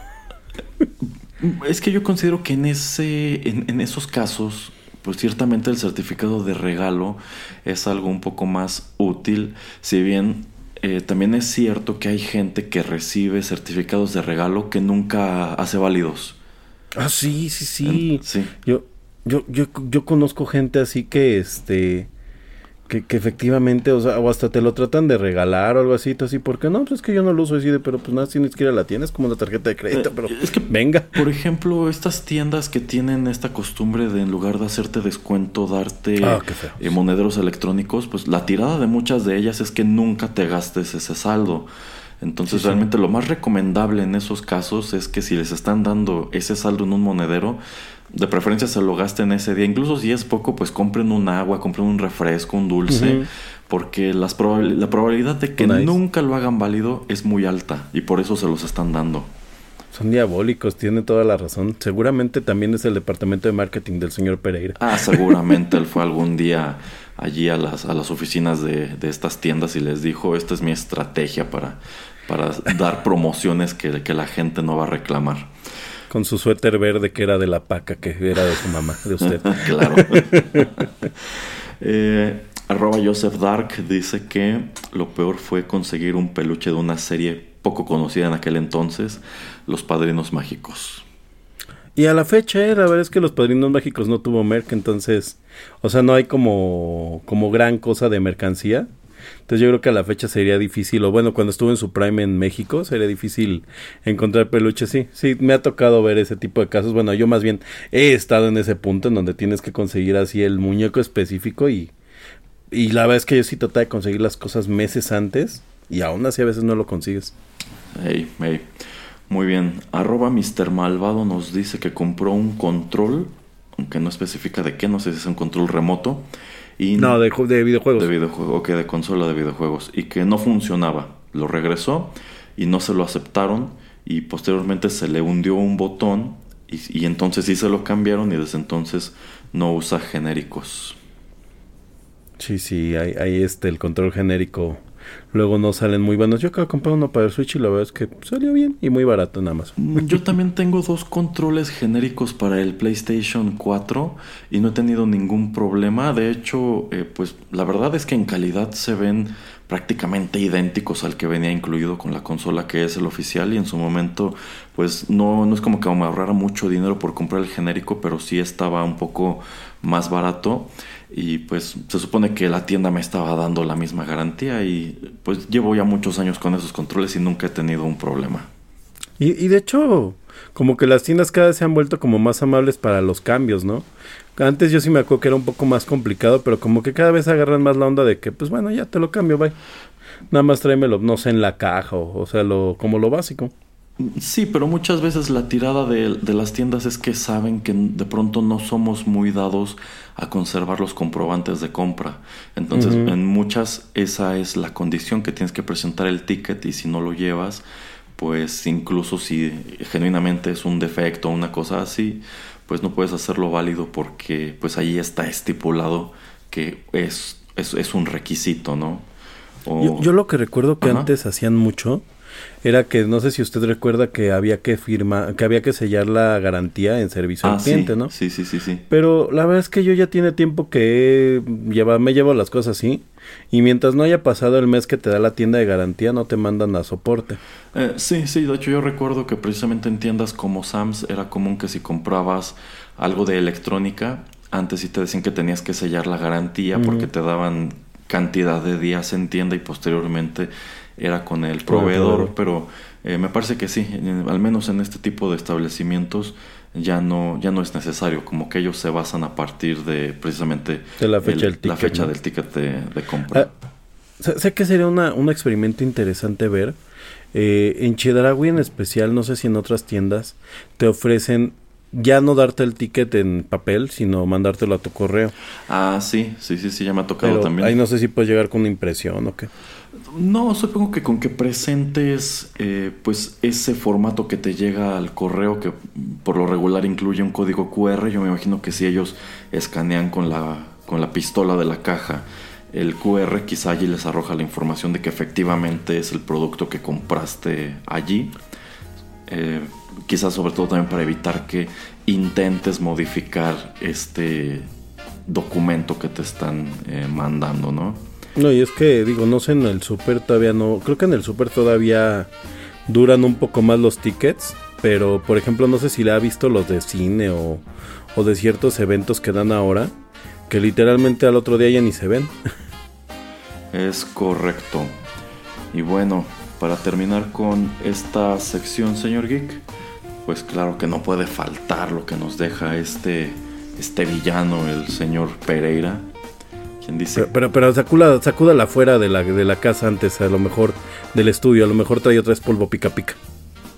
Es que yo considero que en ese, en, en esos casos, pues ciertamente el certificado de regalo es algo un poco más útil, si bien eh, también es cierto que hay gente que recibe certificados de regalo que nunca hace válidos. Ah, sí, sí, sí. Sí. Yo, yo, yo, yo conozco gente así que, este, que, que efectivamente, o sea, o hasta te lo tratan de regalar o algo así, porque no, pues es que yo no lo uso así de, pero pues nada, si ni siquiera la tienes como una tarjeta de crédito, Eh, pero es que- venga. Por ejemplo, estas tiendas que tienen esta costumbre de en lugar de hacerte descuento, darte Ah, eh, monederos electrónicos, pues la tirada de muchas de ellas es que nunca te gastes ese saldo. Entonces Sí, sí. realmente lo más recomendable en esos casos es que si les están dando ese saldo en un monedero, de preferencia se lo gasten ese día. Incluso si es poco, pues compren un agua, compren un refresco, un dulce, porque las la probabilidad de que nunca lo hagan válido es muy alta y por eso se los están dando. Son diabólicos, tiene toda la razón. Seguramente también es el departamento de marketing del señor Pereira. Ah, seguramente él fue algún día allí a las, a las oficinas de, de estas tiendas y les dijo, esta es mi estrategia para, para dar promociones que, que la gente no va a reclamar. Con su suéter verde que era de la paca, que era de su mamá, de usted. claro. Eh, arroba Joseph Dark dice que lo peor fue conseguir un peluche de una serie poco conocida en aquel entonces, Los Padrinos Mágicos. Y a la fecha, eh, la verdad es que los padrinos mágicos no tuvo merc, entonces, o sea, no hay como, como gran cosa de mercancía. Entonces yo creo que a la fecha sería difícil, o bueno, cuando estuve en su prime en México, sería difícil encontrar peluches, sí, sí, me ha tocado ver ese tipo de casos. Bueno, yo más bien he estado en ese punto en donde tienes que conseguir así el muñeco específico y, y la verdad es que yo sí traté de conseguir las cosas meses antes y aún así a veces no lo consigues. Ey, ey. Muy bien. Arroba Mr. Malvado nos dice que compró un control, aunque no especifica de qué, no sé si es un control remoto. Y No, de, ju- de videojuegos. de videojuego, ok, de consola de videojuegos. Y que no funcionaba. Lo regresó y no se lo aceptaron. Y posteriormente se le hundió un botón. Y, y entonces sí se lo cambiaron. Y desde entonces no usa genéricos. Sí, sí, hay, hay este, el control genérico. Luego no salen muy buenos. Yo acabo de comprar uno para el Switch y la verdad es que salió bien y muy barato en Amazon. Mm, Yo también tengo dos controles genéricos para el PlayStation 4 y no he tenido ningún problema. De hecho, eh, pues la verdad es que en calidad se ven prácticamente idénticos al que venía incluido con la consola que es el oficial y en su momento pues no, no es como que me ahorrara mucho dinero por comprar el genérico, pero sí estaba un poco más barato y pues se supone que la tienda me estaba dando la misma garantía y pues llevo ya muchos años con esos controles y nunca he tenido un problema. Y, y de hecho, como que las tiendas cada vez se han vuelto como más amables para los cambios, ¿no? Antes yo sí me acuerdo que era un poco más complicado, pero como que cada vez agarran más la onda de que, pues bueno, ya te lo cambio, bye. Nada más tráemelo, no sé, en la caja, o, o sea, lo, como lo básico. Sí, pero muchas veces la tirada de, de las tiendas es que saben que de pronto no somos muy dados a conservar los comprobantes de compra. Entonces, en muchas esa es la condición que tienes que presentar el ticket y si no lo llevas, pues incluso si genuinamente es un defecto o una cosa así, pues no puedes hacerlo válido porque pues ahí está estipulado que es, es, es un requisito, ¿no? O- Yo, yo lo que recuerdo que Ajá. antes hacían mucho era que no sé si usted recuerda que había que firmar, que había que sellar la garantía en servicio Ah, al cliente, sí, ¿no? Sí, sí, sí, sí. Pero la verdad es que yo ya tiene tiempo que lleva, me llevo las cosas así. Y mientras no haya pasado el mes que te da la tienda de garantía, no te mandan a soporte. Eh, sí, sí, de hecho yo recuerdo que precisamente en tiendas como Sam's era común que si comprabas algo de electrónica, antes sí te decían que tenías que sellar la garantía porque te daban cantidad de días en tienda y posteriormente era con el proveedor, pero eh, me parece que sí, en- al menos en este tipo de establecimientos ya no, ya no es necesario, como que ellos se basan a partir de precisamente De la fecha el- del la ticket, fecha ¿no? del ticket de, de compra. Ah, sé, sé que sería una, un experimento interesante ver. Eh, en Chedraui en especial, no sé si en otras tiendas, te ofrecen ya no darte el ticket en papel, sino mandártelo a tu correo. Ah, sí, sí, sí, sí, ya me ha tocado Pero también. ahí no sé si puedes llegar con una impresión o qué. No, supongo que con que presentes eh, pues ese formato que te llega al correo que por lo regular incluye un código QR, yo me imagino que si ellos escanean con la, con la pistola de la caja el QR, quizá allí les arroja la información de que efectivamente es el producto que compraste allí. Eh, quizás sobre todo también para evitar que intentes modificar este documento que te están eh, mandando, ¿no? No, y es que digo, no sé, en el super todavía no. Creo que en el super todavía duran un poco más los tickets. Pero, por ejemplo, no sé si le ha visto los de cine o, o de ciertos eventos que dan ahora. Que literalmente al otro día ya ni se ven. Es correcto. Y bueno, para terminar con esta sección, señor Geek, pues claro que no puede faltar lo que nos deja este, este villano, el señor Pereira, dice... Pero, pero, pero sacuda, sacúdala fuera de la, de la casa antes, a lo mejor del estudio. A lo mejor trae otra vez polvo pica pica.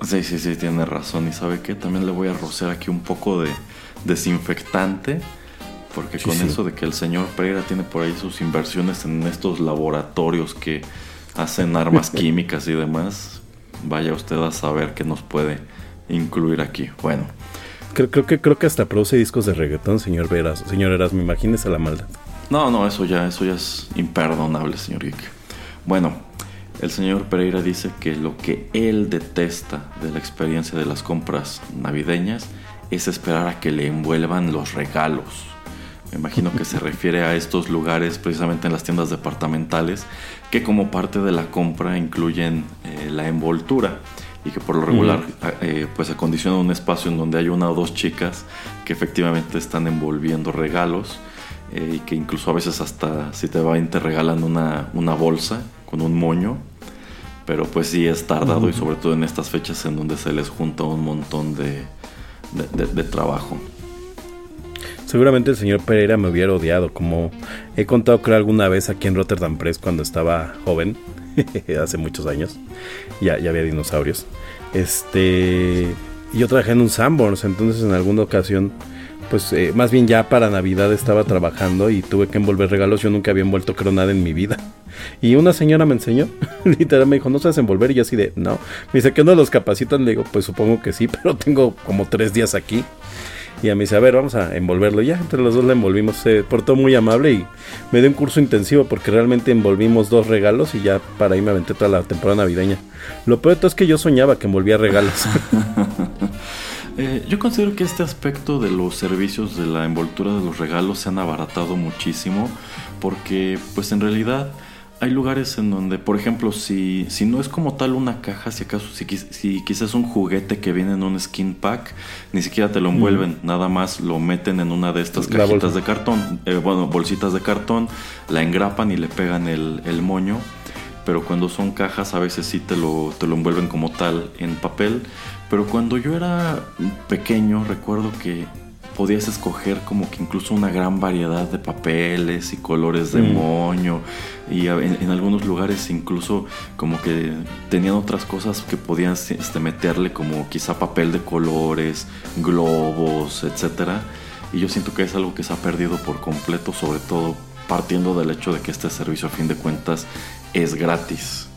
Sí, sí, sí, tiene razón. ¿Y sabe qué? También le voy a rociar aquí un poco de desinfectante. Porque Sí, con sí. eso de que el señor Pereira tiene por ahí sus inversiones en estos laboratorios que hacen armas químicas y demás, vaya usted a saber qué nos puede incluir aquí. Bueno, Creo, creo que creo que hasta produce discos de reggaetón, señor Veras. Señor Eras, me imagínese la maldad. No, no, eso ya, eso ya es imperdonable, señor Geek. Bueno, el señor Pereira dice que lo que él detesta de la experiencia de las compras navideñas es esperar a que le envuelvan los regalos. Me imagino que se refiere a estos lugares precisamente en las tiendas departamentales que como parte de la compra incluyen eh, la envoltura y que por lo regular eh, pues acondiciona un espacio en donde hay una o dos chicas que efectivamente están envolviendo regalos eh, y que incluso a veces hasta si te van te regalan una, una bolsa con un moño pero pues sí es tardado y sobre todo en estas fechas en donde se les junta un montón de, de- de- de trabajo. Seguramente el señor Pereira me hubiera odiado, como he contado creo alguna vez aquí en Rotterdam Press cuando estaba joven, hace muchos años, ya, ya había dinosaurios. Este, yo trabajé en un Sanborns, entonces en alguna ocasión, pues eh, más bien ya para Navidad estaba trabajando y tuve que envolver regalos, yo nunca había envuelto creo nada en mi vida. Y una señora me enseñó, literal me dijo, ¿no sabes envolver? Y yo así de, no. Me dice, ¿qué no los capacitan? Le digo, pues supongo que sí, pero tengo como tres días aquí. Y a mí dice, a ver, vamos a envolverlo. Y ya, entre los dos la envolvimos. Se portó muy amable y me dio un curso intensivo porque realmente envolvimos dos regalos y ya para ahí me aventé toda la temporada navideña. Lo peor de todo es que yo soñaba que envolvía regalos. Eh, yo considero que este aspecto de los servicios de la envoltura de los regalos se han abaratado muchísimo porque pues en realidad hay lugares en donde, por ejemplo, si, si no es como tal una caja, si acaso, si, si quizás un juguete que viene en un skin pack, ni siquiera te lo envuelven, nada más lo meten en una de estas La cajitas bolsa. de cartón, eh, bueno, bolsitas de cartón, la engrapan y le pegan el, el moño. Pero cuando son cajas a veces sí te lo, te lo envuelven como tal en papel. Pero cuando yo era pequeño recuerdo que podías escoger como que incluso una gran variedad de papeles y colores de Mm. moño. Y en, en algunos lugares incluso como que tenían otras cosas que podías este, meterle como quizá papel de colores, globos, etcétera. Y yo siento que es algo que se ha perdido por completo, sobre todo partiendo del hecho de que este servicio a fin de cuentas es gratis.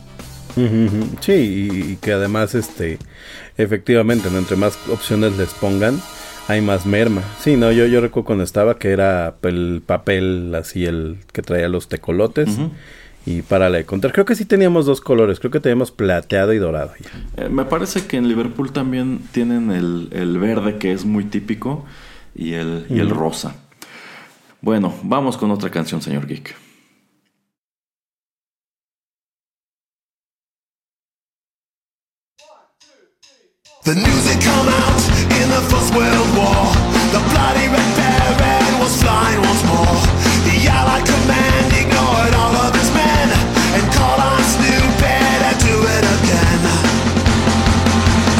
Sí, y que además, este, efectivamente, ¿no? entre más opciones les pongan, hay más merma. Sí, no, yo, yo recuerdo cuando estaba que era el papel así, el que traía los tecolotes. Y para de contar, creo que sí teníamos dos colores, creo que teníamos plateado y dorado. ya. Eh, me parece que en Liverpool también tienen el, el verde que es muy típico y el, y el rosa. Bueno, vamos con otra canción, señor Geek. The news had come out in the First World War. The bloody Red Baron was flying once more. The Allied command ignored all of his men and called on Snoopet to do it again.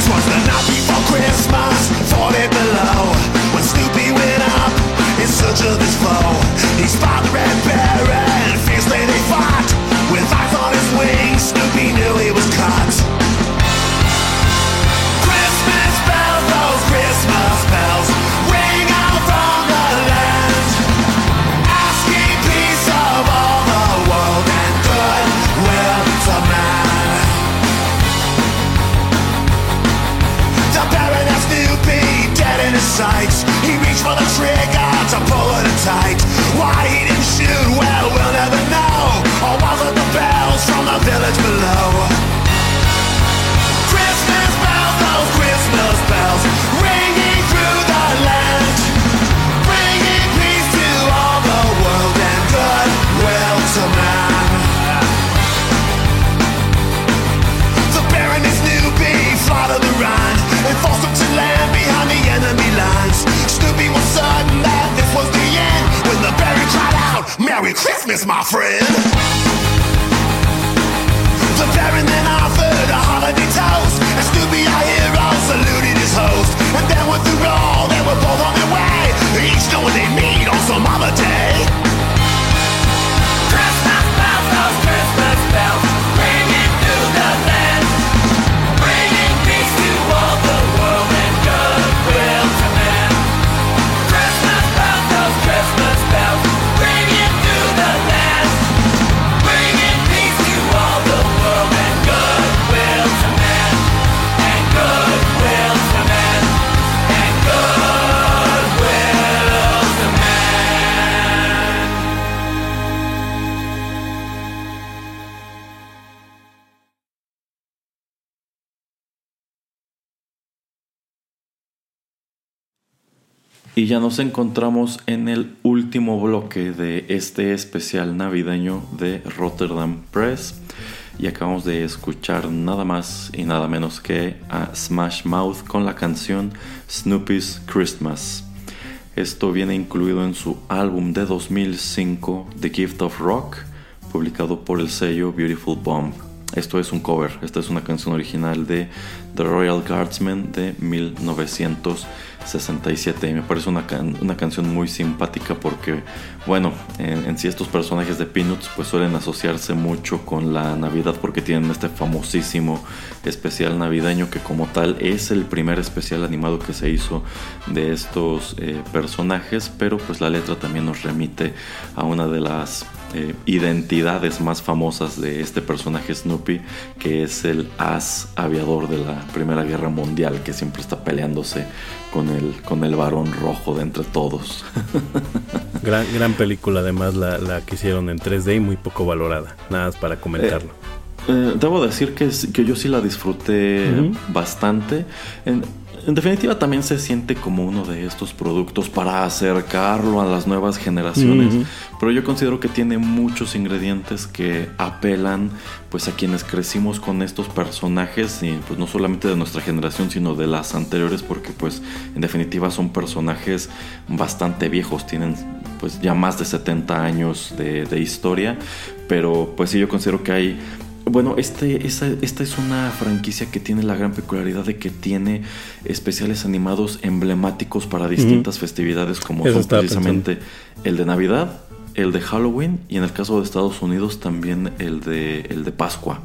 Twas the night before Christmas, 40 below, when Snoopy went up in search of his foe. He spotted the Red Baron, fiercely they fought. With eyes on his wings, Snoopy knew he ya nos encontramos en el último bloque de este especial navideño de Rotterdam Press. Y acabamos de escuchar nada más y nada menos que a Smash Mouth con la canción Snoopy's Christmas. Esto viene incluido en su álbum de 2005, The Gift of Rock, publicado por el sello Beautiful Bomb. Esto es un cover, esta es una canción original de The Royal Guardsmen de 1967. Y me parece una, can- una canción muy simpática porque, bueno, en, en sí estos personajes de Peanuts pues suelen asociarse mucho con la Navidad porque tienen este famosísimo especial navideño que como tal es el primer especial animado que se hizo de estos eh, personajes, pero pues la letra también nos remite a una de las eh, identidades más famosas de este personaje Snoopy, que es el as aviador de la Primera Guerra Mundial, que siempre está peleándose con el, con el varón rojo de entre todos. Gran, gran película, además, la, la que hicieron en 3D y muy poco valorada. Nada más para comentarlo. Eh, debo decir que, que yo sí la disfruté bastante. En, en definitiva también se siente como uno de estos productos para acercarlo a las nuevas generaciones. Pero yo considero que tiene muchos ingredientes que apelan pues a quienes crecimos con estos personajes y pues no solamente de nuestra generación sino de las anteriores porque pues en definitiva son personajes bastante viejos, tienen pues ya más de 70 años de, de historia, pero pues sí yo considero que hay bueno, este, esa- esta es una franquicia que tiene la gran peculiaridad de que tiene especiales animados emblemáticos para distintas festividades, como Eso son precisamente el de Navidad, el de Halloween y en el caso de Estados Unidos también el de, el de Pascua.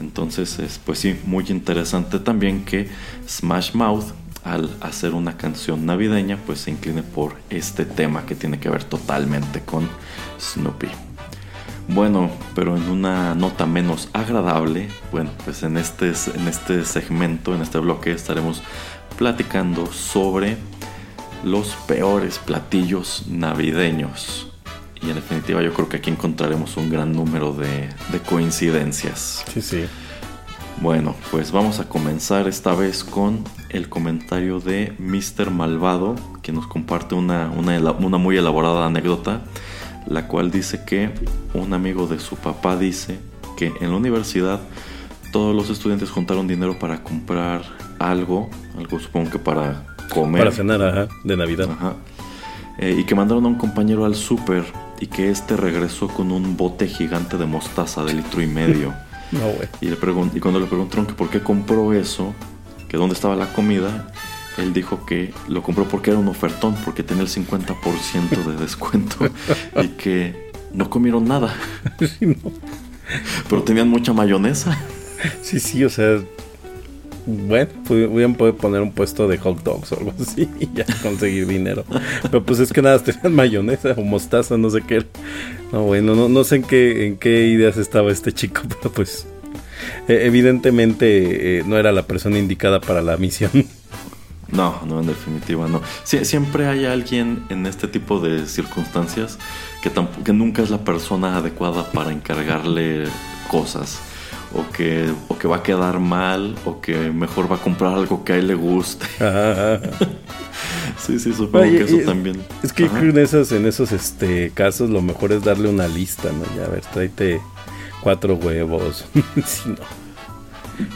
Entonces, es, pues sí, muy interesante también que Smash Mouth, al hacer una canción navideña, pues se incline por este tema que tiene que ver totalmente con Snoopy. Bueno, pero en una nota menos agradable, bueno, pues en este, en este segmento, en este bloque, estaremos platicando sobre los peores platillos navideños. Y en definitiva yo creo que aquí encontraremos un gran número de, de coincidencias. Sí, sí. Bueno, pues vamos a comenzar esta vez con el comentario de Mr. Malvado, que nos comparte una, una muy elaborada anécdota, la cual dice que un amigo de su papá dice que en la universidad todos los estudiantes juntaron dinero para comprar algo, algo supongo que para comer. Para cenar, ajá, de Navidad. Ajá. Eh, y que mandaron a un compañero al súper y que este regresó con un bote gigante de mostaza de litro y medio. No, güey. Y, le y cuando le preguntaron que por qué compró eso, que dónde estaba la comida, él dijo que lo compró porque era un ofertón, porque tenía el 50% de descuento y que no comieron nada, Sí, no. pero tenían mucha mayonesa. sí, sí, o sea. Bueno, hubieran podido poner un puesto de hot dogs o algo así y ya conseguir dinero. Pero pues es que nada, tenían mayonesa o mostaza, no sé qué. era. No, bueno, no, no sé en qué, en qué ideas estaba este chico, pero pues eh, evidentemente eh, no era la persona indicada para la misión. No, no, en definitiva no. Sie- siempre hay alguien en este tipo de circunstancias que, que nunca es la persona adecuada para encargarle cosas. O que, o que va a quedar mal, o que mejor va a comprar algo que a él le guste. Ajá, ajá. Sí, sí, supongo Oye, que eso y- también. Es que Ajá. creo que en esos, en esos este, casos lo mejor es darle una lista, ¿no? Ya, a ver, tráete cuatro huevos. no.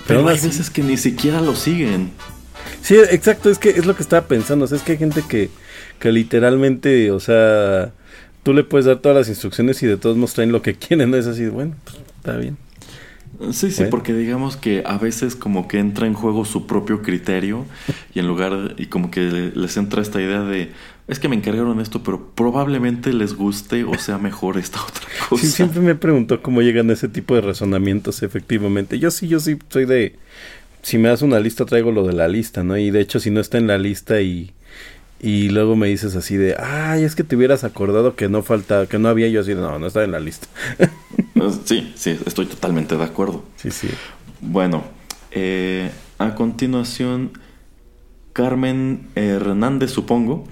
Pero aún hay así- veces que ni siquiera lo siguen. Sí, exacto, es que es lo que estaba pensando. O sea, es que hay gente que, que literalmente, o sea, tú le puedes dar todas las instrucciones y de todos modos traen lo que quieren. ¿no? Es así, bueno, pues, está bien. Sí, sí, Bueno. porque digamos que a veces como que entra en juego su propio criterio y en lugar y como que les entra esta idea de es que me encargaron esto, pero probablemente les guste o sea mejor esta otra cosa. Sí, siempre me preguntó cómo llegan a ese tipo de razonamientos, efectivamente. Yo sí, yo sí soy de. Si me das una lista, traigo lo de la lista, ¿no? Y de hecho, si no está en la lista y. Y luego me dices así de, ay, es que te hubieras acordado que no falta, que no había yo así, de, no, no está en la lista. Sí, sí, estoy totalmente de acuerdo. Sí, sí. Bueno, eh, a continuación, Carmen Hernández, supongo,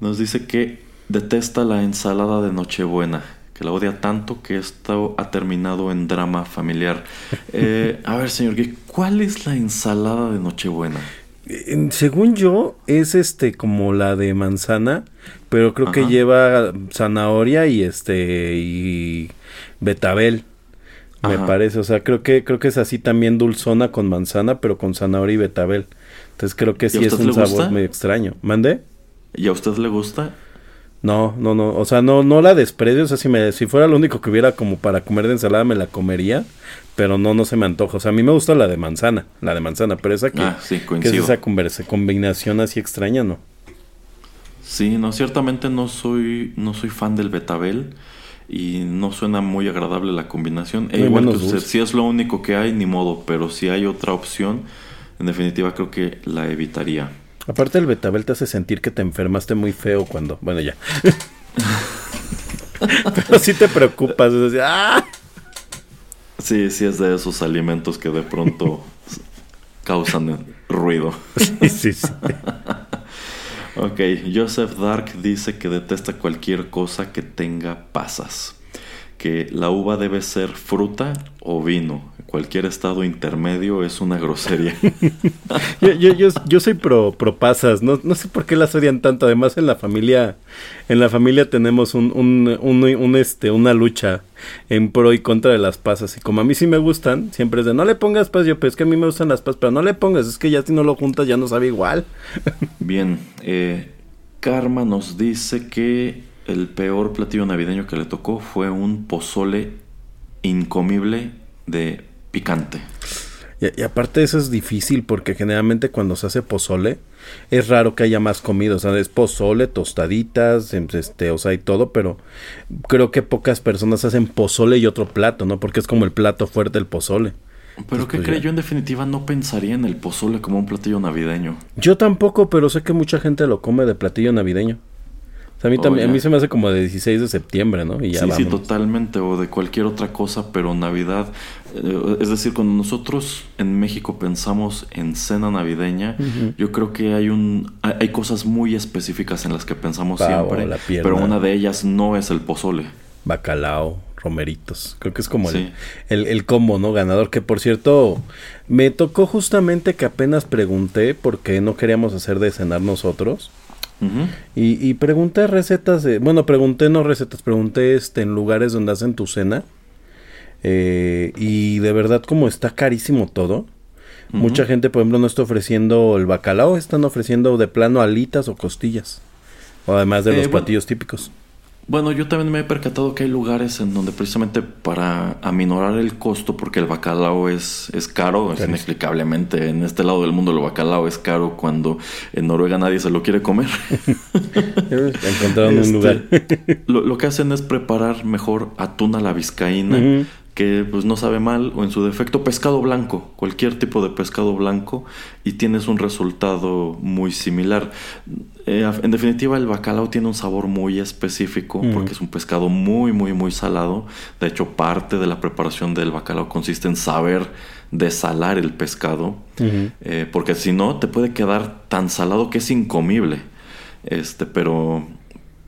nos dice que detesta la ensalada de Nochebuena, que la odia tanto que esto ha terminado en drama familiar. Eh, a ver, señor ¿cuál es la ensalada de Nochebuena? En- según yo, es este como la de manzana, pero creo que lleva zanahoria y este y betabel. Me parece, o sea, creo que creo que es así también dulzona con manzana, pero con zanahoria y betabel. Entonces creo que ¿Y a sí es un sabor gusta? medio extraño. ¿Mande? ¿Y a usted le gusta? No, no, no, o sea, no no la desprecio, o sea, si me si fuera lo único que hubiera como para comer de ensalada me la comería, pero no no se me antoja. O sea, a mí me gusta la de manzana, la de manzana, pero esa que, Ah, sí, que es esa conversa- combinación así extraña, ¿no? Sí, no, ciertamente no soy, no soy fan del betabel y no suena muy agradable la combinación. E igual que usted, si es lo único que hay, ni modo, pero si hay otra opción, en definitiva creo que la evitaría. Aparte el betabel te hace sentir que te enfermaste muy feo cuando, bueno, ya. Pero sí te preocupas, es así, ¡ah! Sí, sí es de esos alimentos que de pronto causan ruido. Sí, sí, sí. Ok, Joseph Dark dice que detesta cualquier cosa que tenga pasas. Que la uva debe ser fruta o vino. Cualquier estado intermedio es una grosería. Yo, yo, yo, yo soy pro, pro pasas, no, no sé por qué las odian tanto. Además en la familia, en la familia tenemos un, un, un, un, este, una lucha en pro y contra de las pasas. Y como a mí sí me gustan, siempre es de no le pongas pasas, yo pues es que a mí me gustan las pasas, pero no le pongas, es que ya si no lo juntas ya no sabe igual. Bien, eh, Karma nos dice que el peor platillo navideño que le tocó fue un pozole incomible de picante. Y, y aparte eso es difícil porque generalmente cuando se hace pozole es raro que haya más comida, o sea, es pozole, tostaditas, em, este, o sea, y todo, pero creo que pocas personas hacen pozole y otro plato, ¿no? Porque es como el plato fuerte el pozole. Pero ¿qué pues cree? Yo en definitiva no pensaría en el pozole como un platillo navideño. Yo tampoco, pero sé que mucha gente lo come de platillo navideño. Sea, a mí también, a mí se me hace como de 16 de septiembre, ¿no? Y ya sí, sí, totalmente, o de cualquier otra cosa, pero Navidad, eh, es decir, cuando nosotros en México pensamos en cena navideña, yo creo que hay un hay, cosas muy específicas en las que pensamos Pavo, siempre, la pero una de ellas no es el pozole. bacalao, romeritos. Creo que es como el- Sí. el, el, combo, ¿no? Ganador. Que por cierto, me tocó justamente que apenas pregunté porque no queríamos hacer de cenar nosotros. Y, y pregunté recetas de. Bueno, pregunté no recetas, pregunté este en lugares donde hacen tu cena. Eh, y de verdad, como está carísimo todo. Mucha gente, por ejemplo, no está ofreciendo el bacalao, están ofreciendo de plano alitas o costillas. O además de Eh, los bueno. platillos típicos. Bueno, yo también me he percatado que hay lugares en donde precisamente para aminorar el costo, porque el bacalao es, es caro, es inexplicablemente en este lado del mundo el bacalao es caro cuando en Noruega nadie se lo quiere comer. Encontraron Este, un lugar. lo, lo que hacen es preparar mejor atún a la vizcaína. Que pues no sabe mal, o en su defecto pescado blanco, cualquier tipo de pescado blanco, y tienes un resultado muy similar. Eh, en definitiva, el bacalao tiene un sabor muy específico, Ujú. porque es un pescado muy, muy, muy salado. De hecho, parte de la preparación del bacalao consiste en saber desalar el pescado, eh, porque si no, te puede quedar tan salado que es incomible. Este, pero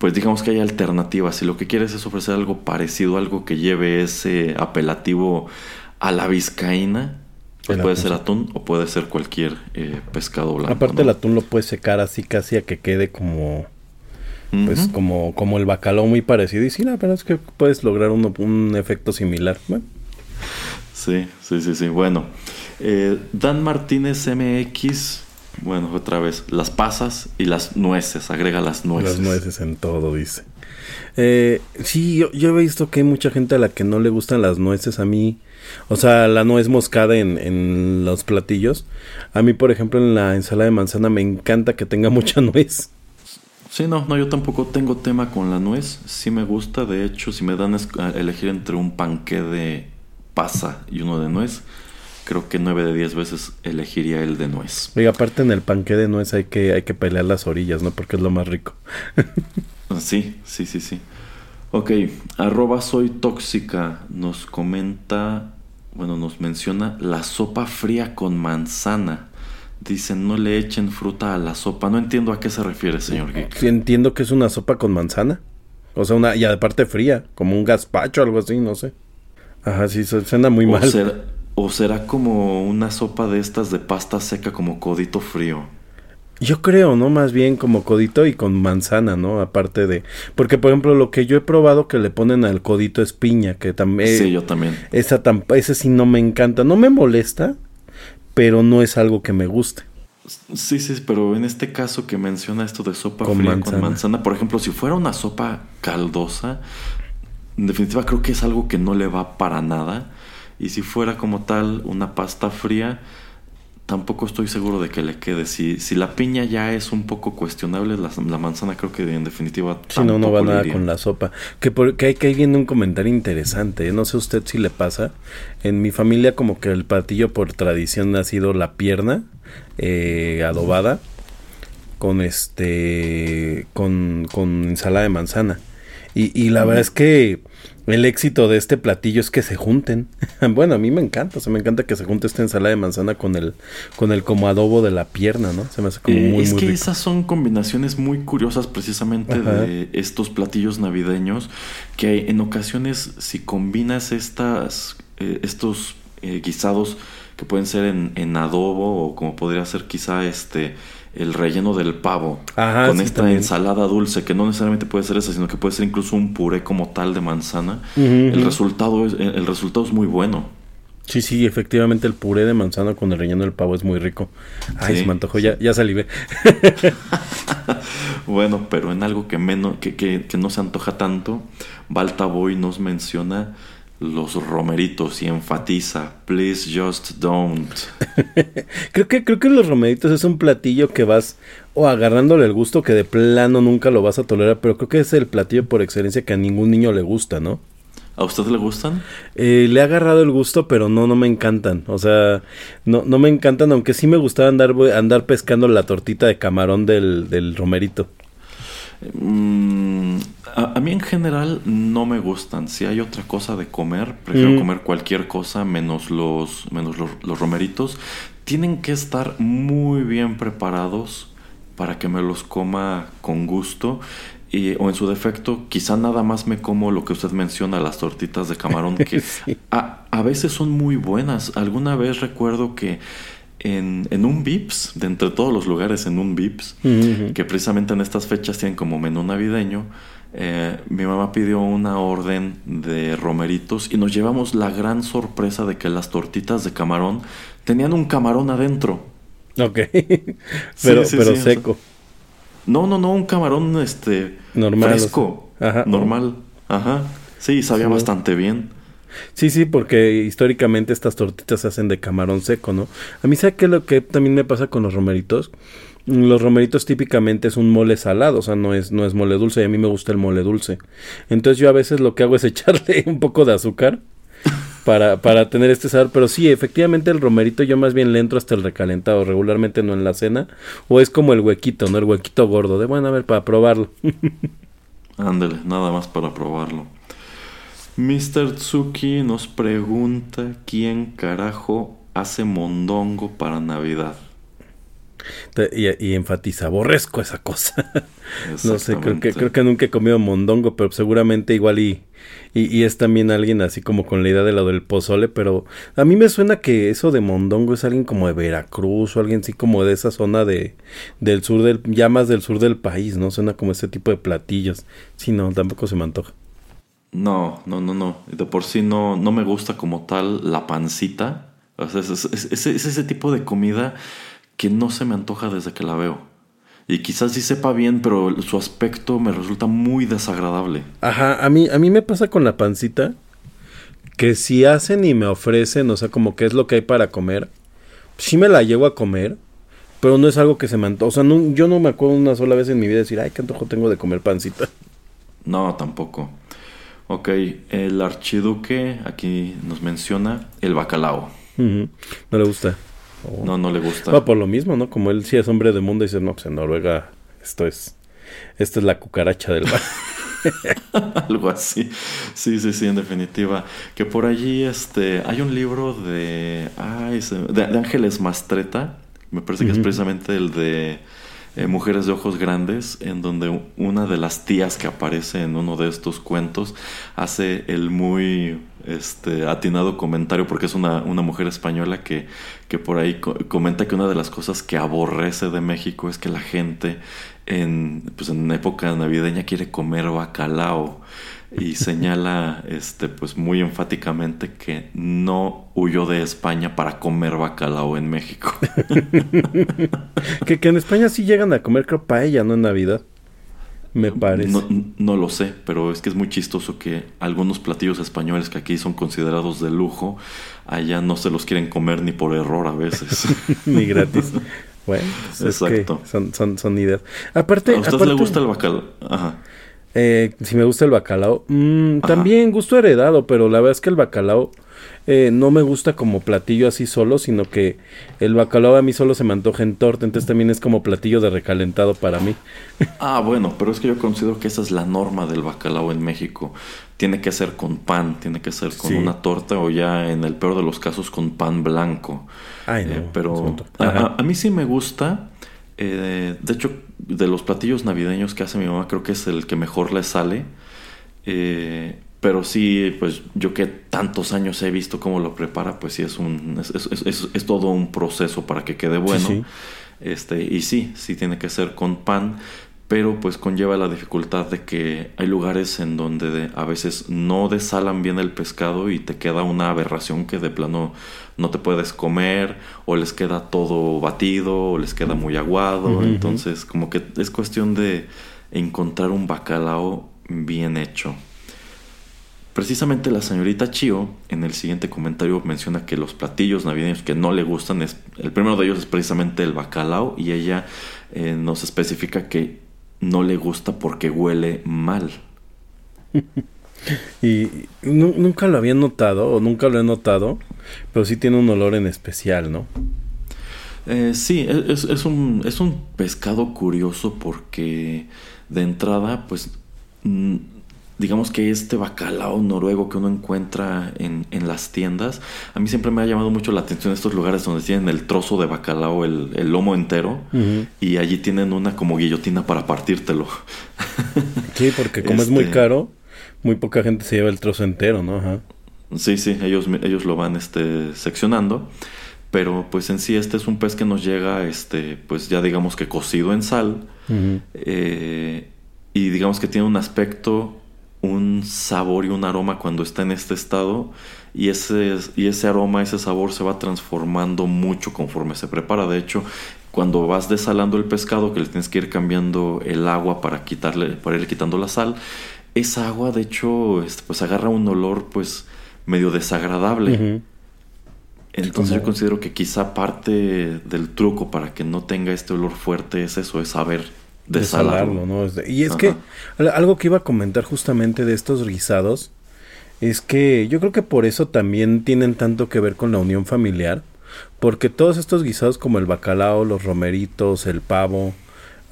pues digamos que hay alternativas. Si lo que quieres es ofrecer algo parecido, algo que lleve ese apelativo a la vizcaína, pues puede atún, ser atún o puede ser cualquier eh, pescado blanco. Aparte ¿no? el atún lo puedes secar así casi a que quede como pues como como el bacalao muy parecido y sí la verdad es que puedes lograr uno- un efecto similar. Bueno, Sí, sí, sí, sí. Bueno, eh, Dan Martínez MX Bueno, otra vez, las pasas y las nueces, agrega las nueces. Las nueces en todo, dice. Eh, sí, yo, yo he visto que hay mucha gente a la que no le gustan las nueces. A mí, o sea, la nuez moscada en, en los platillos. A mí, por ejemplo, en la ensalada de manzana me encanta que tenga mucha nuez. Sí, no, no, yo tampoco tengo tema con la nuez. Sí me gusta, de hecho, si me dan a elegir entre un panqué de pasa y uno de nuez, creo que 9 de 10 veces elegiría el de nuez. Y aparte en el panqué de nuez hay que, hay que pelear las orillas, ¿no? Porque es lo más rico. Sí, sí, sí, sí. Ok, arroba soy tóxica nos comenta, bueno, nos menciona la sopa fría con manzana. Dicen, no le echen fruta a la sopa. No entiendo a qué se refiere, señor Geek. Sí, entiendo que es una sopa con manzana. O sea, una, y aparte fría, como un gazpacho o algo así, no sé. Ajá, sí, su- suena muy O mal. será, o será como una sopa de estas de pasta seca como codito frío. Yo creo, ¿no? Más bien como codito y con manzana, ¿no? Aparte de... Porque, por ejemplo, lo que yo he probado que le ponen al codito es piña, que también... sí, yo también. Esa tam- ese sí no me encanta. No me molesta, pero no es algo que me guste. Sí, sí, pero en este caso que menciona esto de sopa Con fría manzana. con manzana, por ejemplo, si fuera una sopa caldosa, en definitiva creo que es algo que no le va para nada. Y si fuera como tal una pasta fría, tampoco estoy seguro de que le quede. Si, si la piña ya es un poco cuestionable, la, la manzana creo que en definitiva Si no, no va nada iría. con la sopa. Que, por, que hay que un comentario interesante. ¿eh? No sé usted si le pasa. En mi familia como que el platillo por tradición ha sido la pierna eh, adobada con este con, con ensalada de manzana. Y, y la verdad es que el éxito de este platillo es que se junten. bueno, a mí me encanta, o sea, me encanta que se junte esta ensalada de manzana con el con el como adobo de la pierna, ¿no? Se me hace como Eh, muy es muy que rico. esas son combinaciones muy curiosas precisamente Ajá. de estos platillos navideños que en ocasiones si combinas estas eh, estos eh, guisados que pueden ser en, en adobo o como podría ser quizá este el relleno del pavo Ajá, con sí, esta también. ensalada dulce que no necesariamente puede ser esa sino que puede ser incluso un puré como tal de manzana el resultado es el, resultado es muy bueno Sí, sí, efectivamente el puré de manzana con el relleno del pavo es muy rico. Ay, Sí, se me antojó, ya, ya salivé. Bueno, pero en algo que menos, que, que, que no se antoja tanto, Balta Boy nos menciona los romeritos y enfatiza, please just don't. creo que, creo que los romeritos es un platillo que vas o agarrándole el gusto que de plano nunca lo vas a tolerar, pero creo que es el platillo por excelencia que a ningún niño le gusta, ¿no? ¿A usted le gustan? Eh, le ha agarrado el gusto, pero no, no me encantan. O sea, no, no me encantan, aunque sí me gustaba andar, andar pescando la tortita de camarón del, del romerito. Mm, a, a mí en general no me gustan. Si hay otra cosa de comer, prefiero Mm. comer cualquier cosa menos los, menos los, los romeritos. Tienen que estar muy bien preparados para que me los coma con gusto. Y, o en su defecto, quizá nada más me como lo que usted menciona, las tortitas de camarón, que Sí. a, a veces son muy buenas. Alguna vez recuerdo que en, en un Vips, de entre todos los lugares en un Vips, que precisamente en estas fechas tienen como menú navideño, eh, mi mamá pidió una orden de romeritos y nos llevamos la gran sorpresa de que las tortitas de camarón tenían un camarón adentro. Ok. pero sí, pero sí, o sea, seco. No, no, no, un camarón este Normal, fresco, o sea, ajá. normal, ajá. Sí, sabía bastante bien. Sí, sí, porque históricamente estas tortitas se hacen de camarón seco, ¿no? A mí, ¿sabe qué lo que también me pasa con los romeritos? Los romeritos típicamente es un mole salado, o sea, no es, no es mole dulce, y a mí me gusta el mole dulce. Entonces yo a veces lo que hago es echarle un poco de azúcar para, para tener este sabor, pero sí, efectivamente el romerito yo más bien le entro hasta el recalentado, regularmente no en la cena, o es como el huequito, ¿no? El huequito gordo, de bueno, a ver, para probarlo. Ándale, nada más para probarlo. Mr. Tsuki nos pregunta quién carajo hace mondongo para Navidad. Y, y enfatiza, aborrezco esa cosa. No sé, creo que, creo que nunca he comido mondongo, pero seguramente igual y, y, y es también alguien así como con la idea de lo del pozole, pero a mí me suena que eso de mondongo es alguien como de Veracruz o alguien así como de esa zona de del sur del, ya más del sur del país, ¿no? Suena como ese tipo de platillos. Sí, no, tampoco se me antoja. No, no, no, no. De por sí no, no me gusta como tal la pancita. O sea, es, es- es- es ese tipo de comida que no se me antoja desde que la veo. Y quizás sí sepa bien, pero su aspecto me resulta muy desagradable. Ajá, a mí, a mí me pasa con la pancita que si hacen y me ofrecen, o sea, como que es lo que hay para comer, sí me la llevo a comer, pero no es algo que se me antoja. O sea, no- yo no me acuerdo una sola vez en mi vida decir, ay, qué antojo tengo de comer pancita. No, tampoco. Ok, el archiduque aquí nos menciona el bacalao. No le gusta. No, no le gusta. Va por lo mismo, ¿no? Como él sí es hombre de mundo y dice, no, pues en Noruega esto es, esta es la cucaracha del mar. Algo así. Sí, sí, sí, en definitiva. Que por allí este, hay un libro de, ay, se- de, de Ángeles Mastreta. Me parece que es precisamente el de eh, Mujeres de Ojos Grandes, en donde una de las tías que aparece en uno de estos cuentos hace el muy este, atinado comentario, porque es una, una mujer española que, que por ahí co- comenta que una de las cosas que aborrece de México es que la gente en, pues en época navideña quiere comer bacalao y señala este pues muy enfáticamente que no huyó de España para comer bacalao en México. que, que en España sí llegan a comer creo paella, ¿no? En Navidad. Me parece. No, no lo sé, pero es que es muy chistoso que algunos platillos españoles que aquí son considerados de lujo, allá no se los quieren comer ni por error a veces. Ni gratis. Bueno, pues es que Exacto. son, son, son ideas. Aparte, ¿A usted aparte, le gusta el bacalao? Ajá. Eh, si me gusta el bacalao, mm, también gusto heredado, pero la verdad es que el bacalao eh, no me gusta como platillo así solo, sino que el bacalao a mí solo se me antoja en torta, entonces también es como platillo de recalentado para mí. Ah, bueno, pero es que yo considero que esa es la norma del bacalao en México. Tiene que ser con pan, tiene que ser con Sí. una torta o ya en el peor de los casos con pan blanco. Ay, no. Eh, pero a- a mí sí me gusta. Eh, de hecho, de los platillos navideños que hace mi mamá, creo que es el que mejor le sale. Eh, pero sí, pues yo que tantos años he visto cómo lo prepara, pues sí es un es, es- es- es- es todo un proceso para que quede bueno. sí. Este, y sí, sí tiene que ser con pan, pero pues conlleva la dificultad de que hay lugares en donde de- a veces no desalan bien el pescado y te queda una aberración que de plano no te puedes comer, o les queda todo batido, o les queda muy aguado. Entonces, como que es cuestión de encontrar un bacalao bien hecho. Precisamente la señorita Chio en el siguiente comentario menciona que los platillos navideños que no le gustan es el primero de ellos es precisamente el bacalao y ella eh, nos especifica que no le gusta porque huele mal. Y nu- nunca lo había notado, o nunca lo he notado, pero sí tiene un olor en especial, ¿no? Eh, sí, es, es un, es un pescado curioso porque de entrada, pues, digamos que este bacalao noruego que uno encuentra en, en las tiendas, a mí siempre me ha llamado mucho la atención estos lugares donde tienen el trozo de bacalao, el, el lomo entero, y allí tienen una como guillotina para partírtelo. Sí, porque como es muy Este- caro, muy poca gente se lleva el trozo entero, ¿no? Ajá. Sí, sí, ellos, ellos lo van este, seccionando. Pero pues en sí este es un pez que nos llega, este, pues ya digamos que cocido en sal. Eh, y digamos que tiene un aspecto, un sabor y un aroma cuando está en este estado. Y ese, y ese aroma, ese sabor se va transformando mucho conforme se prepara. De hecho, cuando vas desalando el pescado, que le tienes que ir cambiando el agua para quitarle, para irle quitando la sal, esa agua de hecho este, pues agarra un olor pues medio desagradable. Entonces yo considero que quizá parte del truco para que no tenga este olor fuerte es eso, es saber desalarlo. Desalarlo, ¿no? Y es Ajá. que al- algo que iba a comentar justamente de estos guisados es que yo creo que por eso también tienen tanto que ver con la unión familiar, porque todos estos guisados como el bacalao, los romeritos, el pavo,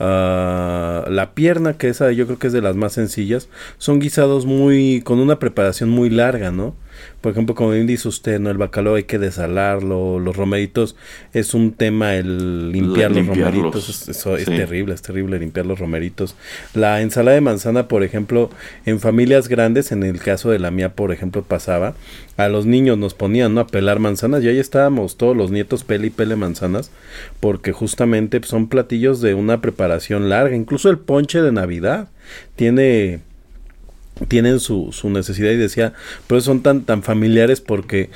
ah, la pierna, que esa yo creo que es de las más sencillas, son guisados muy con una preparación muy larga, ¿no? Por ejemplo, como bien dice usted, ¿no? El bacalao hay que desalarlo, los romeritos es un tema el limpiar los limpiarlos, romeritos, es- eso es sí. terrible, es terrible limpiar los romeritos. La ensalada de manzana, por ejemplo, en familias grandes, en el caso de la mía, por ejemplo, pasaba, a los niños nos ponían, ¿no? A pelar manzanas y ahí estábamos todos los nietos pele y pele manzanas, porque justamente son platillos de una preparación larga, incluso el ponche de Navidad tiene tienen su, su necesidad y decía, pero son tan, tan familiares porque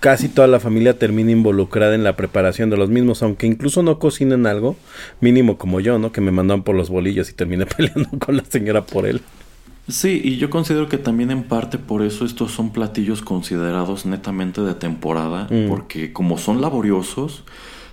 casi toda la familia termina involucrada en la preparación de los mismos, aunque incluso no cocinen algo, mínimo como yo, ¿no? Que me mandaban por los bolillos y terminé peleando con la señora por él. Sí, y yo considero que también en parte por eso estos son platillos considerados netamente de temporada, Mm. porque como son laboriosos,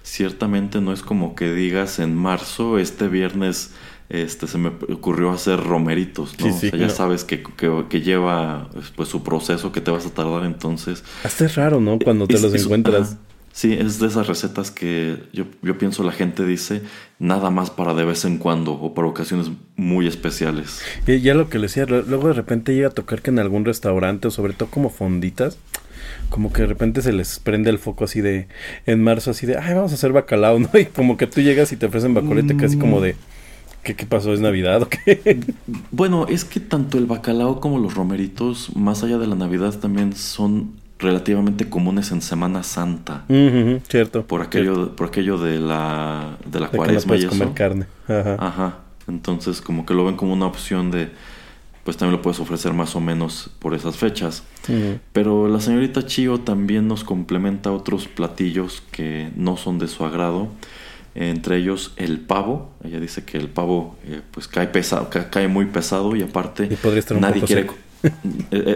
ciertamente no es como que digas en marzo, este viernes este se me ocurrió hacer romeritos, ¿no? Sí, sí, o sea, ya no. sabes que, que- que lleva pues su proceso, que te vas a tardar, entonces... Hasta es raro, ¿no? Cuando te Es- los es- encuentras. Sí, es de esas recetas que yo, yo pienso la gente dice nada más para de vez en cuando o para ocasiones muy especiales. Y ya lo que le decía, luego de repente llega a tocar que en algún restaurante, o sobre todo como fonditas, como que de repente se les prende el foco así de, en marzo, así de, ay, vamos a hacer bacalao, ¿no? Y como que tú llegas y te ofrecen bacolete casi como de, ¿qué, qué pasó? ¿Es Navidad o qué? Bueno, es que tanto el bacalao como los romeritos, más allá de la Navidad, también son relativamente comunes en Semana Santa. Cierto. Por aquello, por aquello de la, de la De que no cuaresma y eso. comer carne. Ajá. Ajá. Entonces, como que lo ven como una opción de, pues también lo puedes ofrecer más o menos por esas fechas. Pero la señorita Chio también nos complementa otros platillos que no son de su agrado. Entre ellos el pavo. Ella dice que el pavo eh, pues cae pesado, ca- cae muy pesado y aparte Y podría estar un nadie poco quiere. seco. Eh,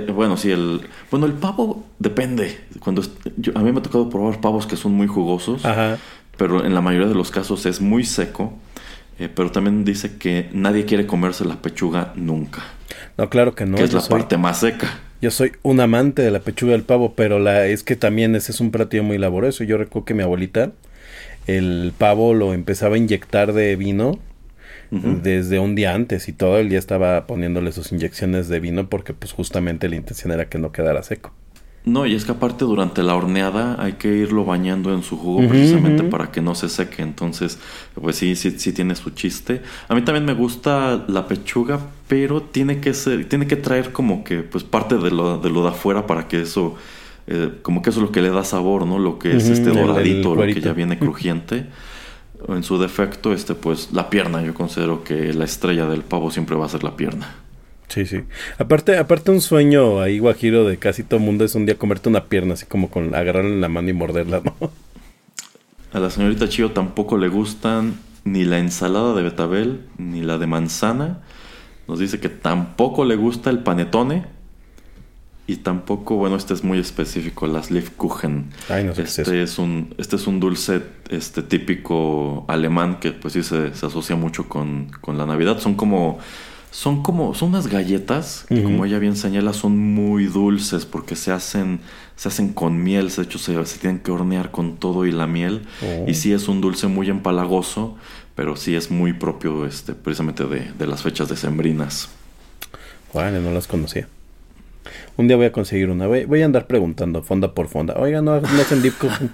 eh, bueno, sí, el bueno el pavo depende. Cuando yo- a mí me ha tocado probar pavos que son muy jugosos, Ajá. pero en la mayoría de los casos es muy seco. Eh, pero también dice que nadie quiere comerse la pechuga nunca, No, claro que no. que es la soy- parte más seca. Yo soy un amante de la pechuga del pavo, pero la es que también ese es un platillo muy laborioso. Yo recuerdo que mi abuelita el pavo lo empezaba a inyectar de vino desde un día antes y todo el día estaba poniéndole sus inyecciones de vino porque pues justamente la intención era que no quedara seco. No, y es que aparte durante la horneada hay que irlo bañando en su jugo precisamente para que no se seque. Entonces, pues sí, sí, sí tiene su chiste. A mí también me gusta la pechuga, pero tiene que ser, tiene que traer como que pues parte de lo de, lo de afuera para que eso, eh, como que eso es lo que le da sabor, ¿no? Lo que es este el- el doradito, lo que ya viene crujiente. En su defecto, este, pues la pierna. Yo considero que la estrella del pavo siempre va a ser la pierna. Sí, sí. Aparte, aparte un sueño ahí guajiro de casi todo mundo es un día comerte una pierna así como con agarrarla en la mano y morderla, ¿no? A la señorita Chio tampoco le gustan ni la ensalada de betabel ni la de manzana. Nos dice que tampoco le gusta el panetone. Y tampoco, bueno, este es muy específico, las Leifkuchen. Ay, no sé es este es un Este es un dulce este, típico alemán que pues sí se, se asocia mucho con, con la Navidad. Son como... Son como, son unas galletas que como ella bien señala son muy dulces porque se hacen, se hacen con miel, de hecho se, se tienen que hornear con todo y la miel. Oh. Y sí es un dulce muy empalagoso, pero sí es muy propio este, precisamente de, de las fechas decembrinas. Vale, no las conocía. Un día voy a conseguir una. Voy, voy a andar preguntando fonda por fonda. Oiga, no, no hacen deep cooking.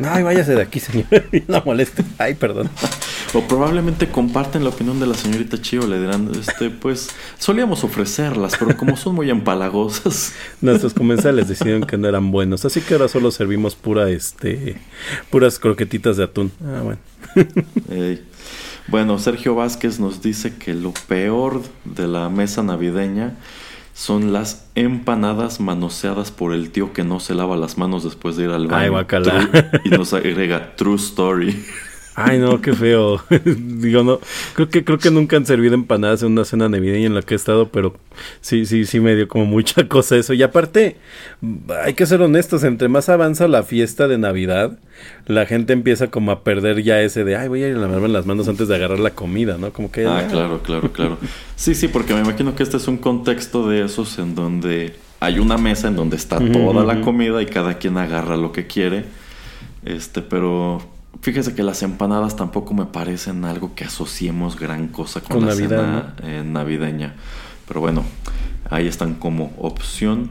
No, ay, váyase de aquí, señor. No moleste. Ay, perdón. O probablemente comparten la opinión de la señorita Chio, le dirán, este, pues solíamos ofrecerlas, pero como son muy empalagosas, Nuestros comensales decidieron que no eran buenos. Así que ahora solo servimos pura, este, puras croquetitas de atún. Ah, bueno. Ey. Bueno, Sergio Vázquez nos dice que lo peor de la mesa navideña son las empanadas manoseadas por el tío que no se lava las manos después de ir al baño. Ay. True- y nos agrega True Story. Ay, no, qué feo. Digo, no. Creo que, creo que nunca han servido empanadas en una cena navideña en la que he estado, pero sí, sí, sí me dio como mucha cosa eso. Y aparte, hay que ser honestos, entre más avanza la fiesta de Navidad, la gente empieza como a perder ya ese de, ay, voy a ir a lavarme las manos antes de agarrar la comida, ¿no? Como que... Ah, claro, claro, claro. Sí, sí, porque me imagino que este es un contexto de esos en donde hay una mesa en donde está toda la comida y cada quien agarra lo que quiere. Este, pero fíjese que las empanadas tampoco me parecen algo que asociemos gran cosa con, Con la Navidad, cena eh, navideña. Pero bueno, ahí están como opción.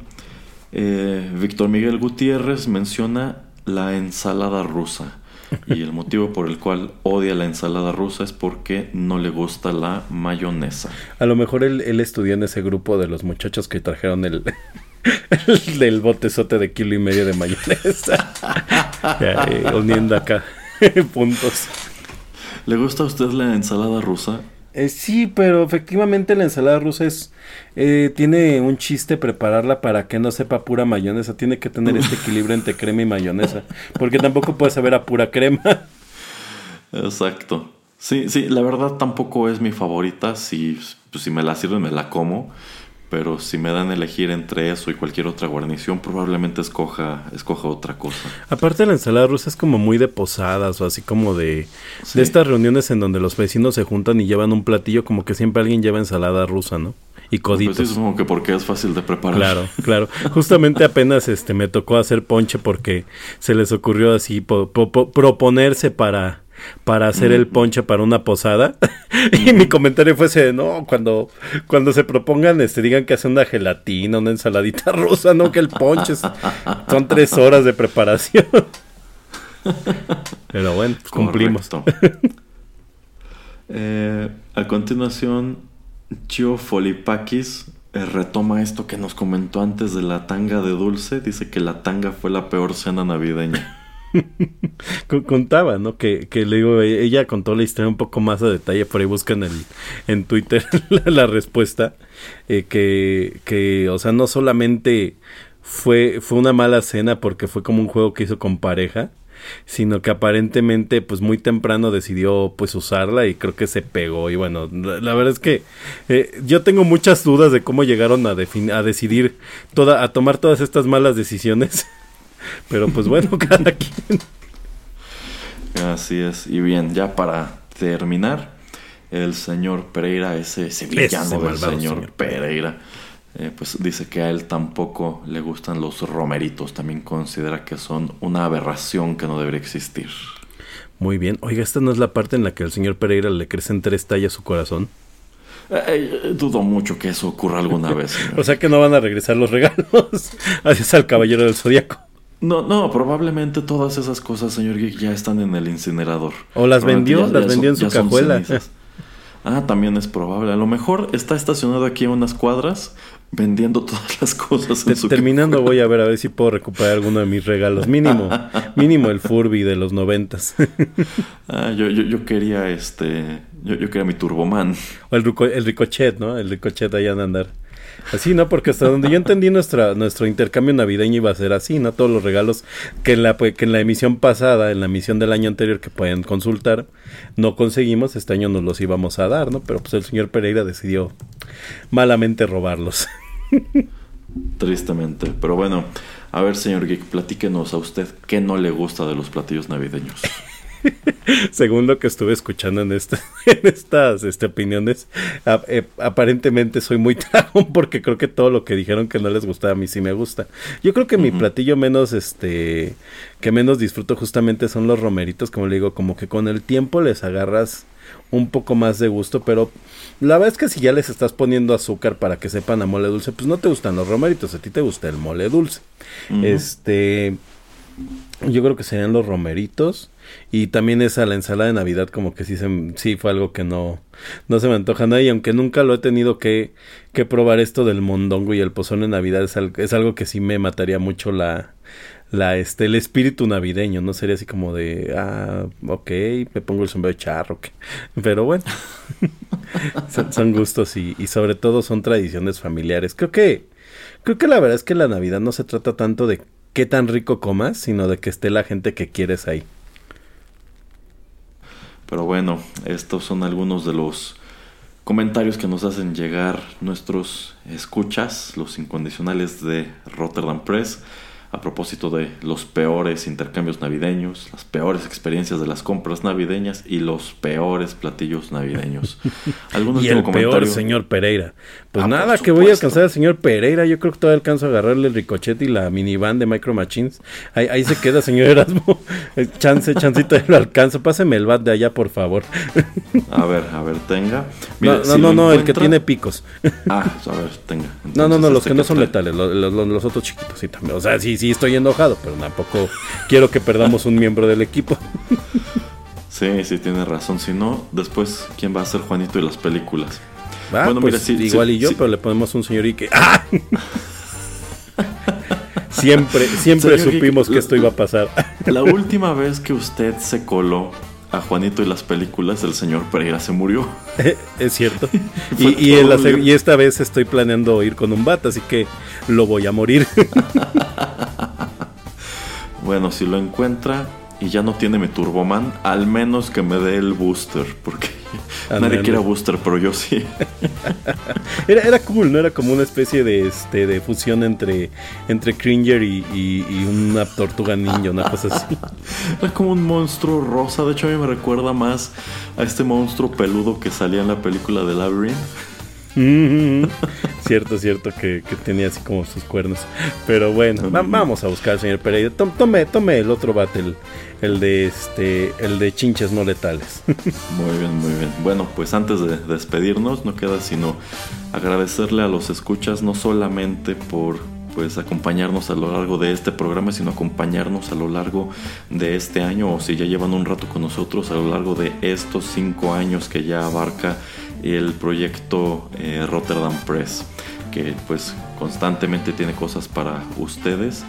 Eh, Víctor Miguel Gutiérrez menciona la ensalada rusa. Y el motivo por el cual odia la ensalada rusa es porque no le gusta la mayonesa. A lo mejor él, él estudió en ese grupo de los muchachos que trajeron el, el del botezote de kilo y medio de mayonesa. Eh, uniendo acá puntos. ¿Le gusta a usted la ensalada rusa? Eh, sí, pero efectivamente la ensalada rusa es eh, tiene un chiste prepararla para que no sepa pura mayonesa. Tiene que tener este equilibrio entre crema y mayonesa, porque tampoco puede saber a pura crema. Exacto. Sí, sí, la verdad tampoco es mi favorita. Si, pues, si me la sirven, me la como. Pero si me dan a elegir entre eso y cualquier otra guarnición, probablemente escoja, escoja otra cosa. Aparte la ensalada rusa es como muy de posadas o así como de, Sí. de estas reuniones en donde los vecinos se juntan y llevan un platillo, como que siempre alguien lleva ensalada rusa, ¿no? Y Pues coditos. sí, supongo que porque es fácil de preparar. Claro, claro. Justamente apenas este me tocó hacer ponche porque se les ocurrió así po- po- po- proponerse para para hacer el ponche para una posada y mi comentario fue ese, no, cuando cuando se propongan este digan que hacen una gelatina, una ensaladita rusa, no que el ponche es- son tres horas de preparación. Pero bueno, pues cumplimos. Eh, a continuación, Chio Folipakis eh, retoma esto que nos comentó antes de la tanga de dulce. Dice que la tanga fue la peor cena navideña. Con- Contaba, ¿no? Que, que le digo, e- ella contó la historia un poco más a detalle, por ahí buscan el, en Twitter la, respuesta, eh, que, que, o sea, no solamente fue, fue una mala cena porque fue como un juego que hizo con pareja, sino que aparentemente, pues muy temprano decidió, pues usarla y creo que se pegó y bueno, la, verdad es que eh, yo tengo muchas dudas de cómo llegaron a, a decidir, toda, a tomar todas estas malas decisiones. Pero pues bueno, cada quien. Así es. Y bien, ya para terminar, el señor Pereira, ese sevillano Ese del señor, señor Pereira, eh, pues dice que a él tampoco le gustan los romeritos. También considera que son una aberración que no debería existir. Muy bien. Oiga, esta no es la parte en la que al señor Pereira le crecen tres tallas su corazón. Eh, eh, dudo mucho que eso ocurra alguna vez. señor. O sea que no van a regresar los regalos. Así al caballero del zodiaco. No, no, probablemente todas esas cosas, señor Geek, ya están en el incinerador. O las vendió, las vendió en su cajuela. Ah, también es probable. A lo mejor está estacionado aquí a unas cuadras vendiendo todas las cosas en su terminando voy a ver a ver si puedo recuperar alguno de mis regalos. Mínimo, mínimo el Furby de los noventas. Ah, yo, yo, yo quería este. Yo, yo quería mi Turboman. o el, el ricochet, ¿no? El ricochet allá en andar. Así, ¿no? Porque hasta donde yo entendí nuestro intercambio navideño iba a ser así, ¿no? Todos los regalos que en, la, que en la emisión pasada, en la emisión del año anterior que pueden consultar, no conseguimos, este año nos los íbamos a dar, ¿no? Pero pues el señor Pereira decidió malamente robarlos. Tristemente. Pero bueno, a ver, señor Geek, platíquenos a usted qué no le gusta de los platillos navideños. Según lo que estuve escuchando en, esta- en estas este, opiniones, a- eh, aparentemente soy muy tragón porque creo que todo lo que dijeron que no les gustaba a mí sí me gusta. Yo creo que mi platillo menos, este, que menos disfruto justamente son los romeritos, como le digo, como que con el tiempo les agarras un poco más de gusto, pero la verdad es que si ya les estás poniendo azúcar para que sepan a mole dulce, pues no te gustan los romeritos, a ti te gusta el mole dulce. Este, yo creo que serían los romeritos. Y también esa, la ensalada de Navidad, como que sí, se, sí fue algo que no, no se me antoja nada. Y aunque nunca lo he tenido que, que probar esto del mondongo y el pozón de Navidad, es, al- es algo que sí me mataría mucho la, la, este, el espíritu navideño. No sería así como de, ah, ok, me pongo el sombrero de charro. Pero bueno, son, son gustos y, y sobre todo son tradiciones familiares. Creo que, creo que la verdad es que la Navidad no se trata tanto de qué tan rico comas, sino de que esté la gente que quieres ahí. Pero bueno, estos son algunos de los comentarios que nos hacen llegar nuestros escuchas, los incondicionales de Rotterdam Press, a propósito de los peores intercambios navideños, las peores experiencias de las compras navideñas y los peores platillos navideños. ¿Algún Y el comentario? peor señor Pereira. Pues Ah, nada, que voy a alcanzar al señor Pereira. Yo creo que todavía alcanzo a agarrarle el ricochet y la minivan de Micro Machines. Ahí, ahí se queda, señor Erasmo. Eh, Chance, chancito, lo alcanzo. Páseme el bat de allá, por favor. A ver, a ver, tenga. No, no, si no, el que tiene picos. Ah, a ver, tenga. No, no, no, los este que no son trae. letales, lo- lo- lo- los, otros chiquitos, sí, también. O sea, sí, sí, estoy enojado, pero tampoco quiero que perdamos un miembro del equipo. Sí, sí, tiene razón. Si no, después, ¿quién va a ser Juanito y las películas? Ah, Bueno, pues mira, sí, igual sí, y yo, sí. pero le ponemos un señor y que. ¡Ah! siempre, siempre Señor supimos que esto iba a pasar. La última vez que usted se coló a Juanito y las películas, el señor Pereira se murió. es cierto. Y, en la y esta vez estoy planeando ir con un bat, así que lo voy a morir. Bueno, si lo encuentra y ya no tiene mi Turboman, al menos que me dé el booster, porque nadie quiere booster, pero yo sí. Era, era cool, ¿no? Era como una especie de este de fusión entre, entre Cringer y, y- y una tortuga ninja, una cosa así. Era como un monstruo rosa, de hecho a mí me recuerda más a este monstruo peludo que salía en la película de Labyrinth. Mm, cierto, cierto que, que tenía así como sus cuernos. Pero bueno, va- vamos a buscar al señor Pereira. Tom- Tome, tome el otro bate, el, el de este, el de chinches no letales. Muy bien, muy bien. Bueno, pues antes de despedirnos, no queda sino agradecerle a los escuchas no solamente por pues acompañarnos a lo largo de este programa, sino acompañarnos a lo largo de este año, o si ya llevan un rato con nosotros, a lo largo de estos cinco años que ya abarca el proyecto eh, Rotterdam Press, que pues constantemente tiene cosas para ustedes.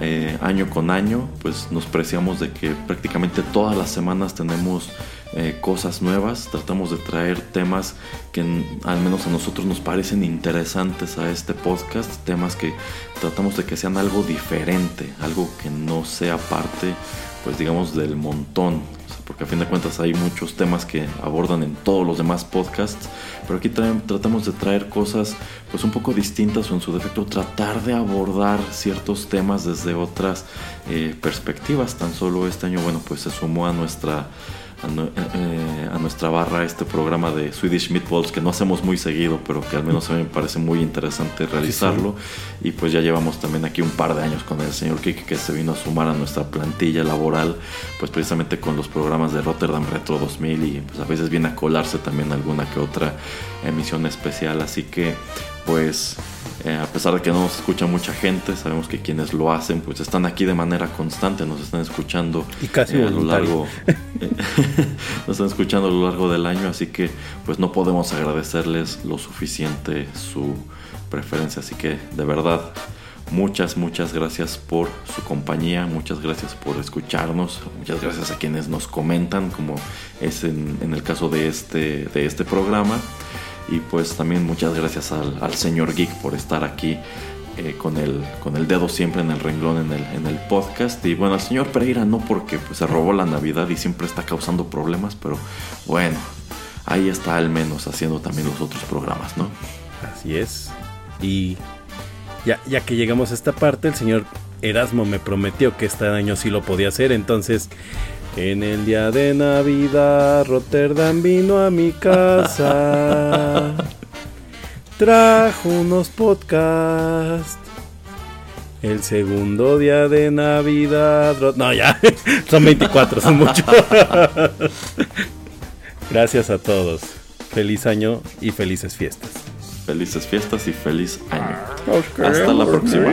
Eh, año con año, pues nos preciamos de que prácticamente todas las semanas tenemos eh, cosas nuevas, tratamos de traer temas que al menos a nosotros nos parecen interesantes a este podcast, temas que tratamos de que sean algo diferente, algo que no sea parte, pues digamos, del montón, porque a fin de cuentas hay muchos temas que abordan en todos los demás podcasts, pero aquí traen- tratamos de traer cosas pues un poco distintas o en su defecto tratar de abordar ciertos temas desde otras eh, perspectivas. Tan solo este año, bueno, pues se sumó a nuestra a, nue- eh, a nuestra barra este programa de Swedish Meatballs que no hacemos muy seguido, pero que al menos a mí me parece muy interesante realizarlo. Y pues ya llevamos también aquí un par de años con el señor Kike que se vino a sumar a nuestra plantilla laboral, pues precisamente con los programas de Rotterdam Retro 2000 y pues a veces viene a colarse también alguna que otra emisión especial. Así que pues eh, a pesar de que no nos escucha mucha gente, sabemos que quienes lo hacen pues están aquí de manera constante, nos están escuchando Y casi eh, a lo largo eh, nos están escuchando a lo largo del año, así que pues no podemos agradecerles lo suficiente su preferencia, así que de verdad muchas muchas gracias por su compañía, muchas gracias por escucharnos, muchas gracias a quienes nos comentan como es en, en el caso de este de este programa y pues también muchas gracias al, señor Geek por estar aquí eh, con, el, con el dedo siempre en el renglón en el, en el podcast. Y bueno, al señor Pereira no porque pues, se robó la Navidad y siempre está causando problemas, pero bueno, ahí está al menos haciendo también los otros programas, ¿no? Así es. Y ya, ya que llegamos a esta parte, el señor Erasmo me prometió que este año sí lo podía hacer. Entonces, en el día de Navidad, Rotterdam vino a mi casa. Trajo unos podcasts. El segundo día de Navidad. Ro- No, ya. Son 24, son muchos. Gracias a todos. Feliz año y felices fiestas. Felices fiestas y feliz año. Hasta la próxima.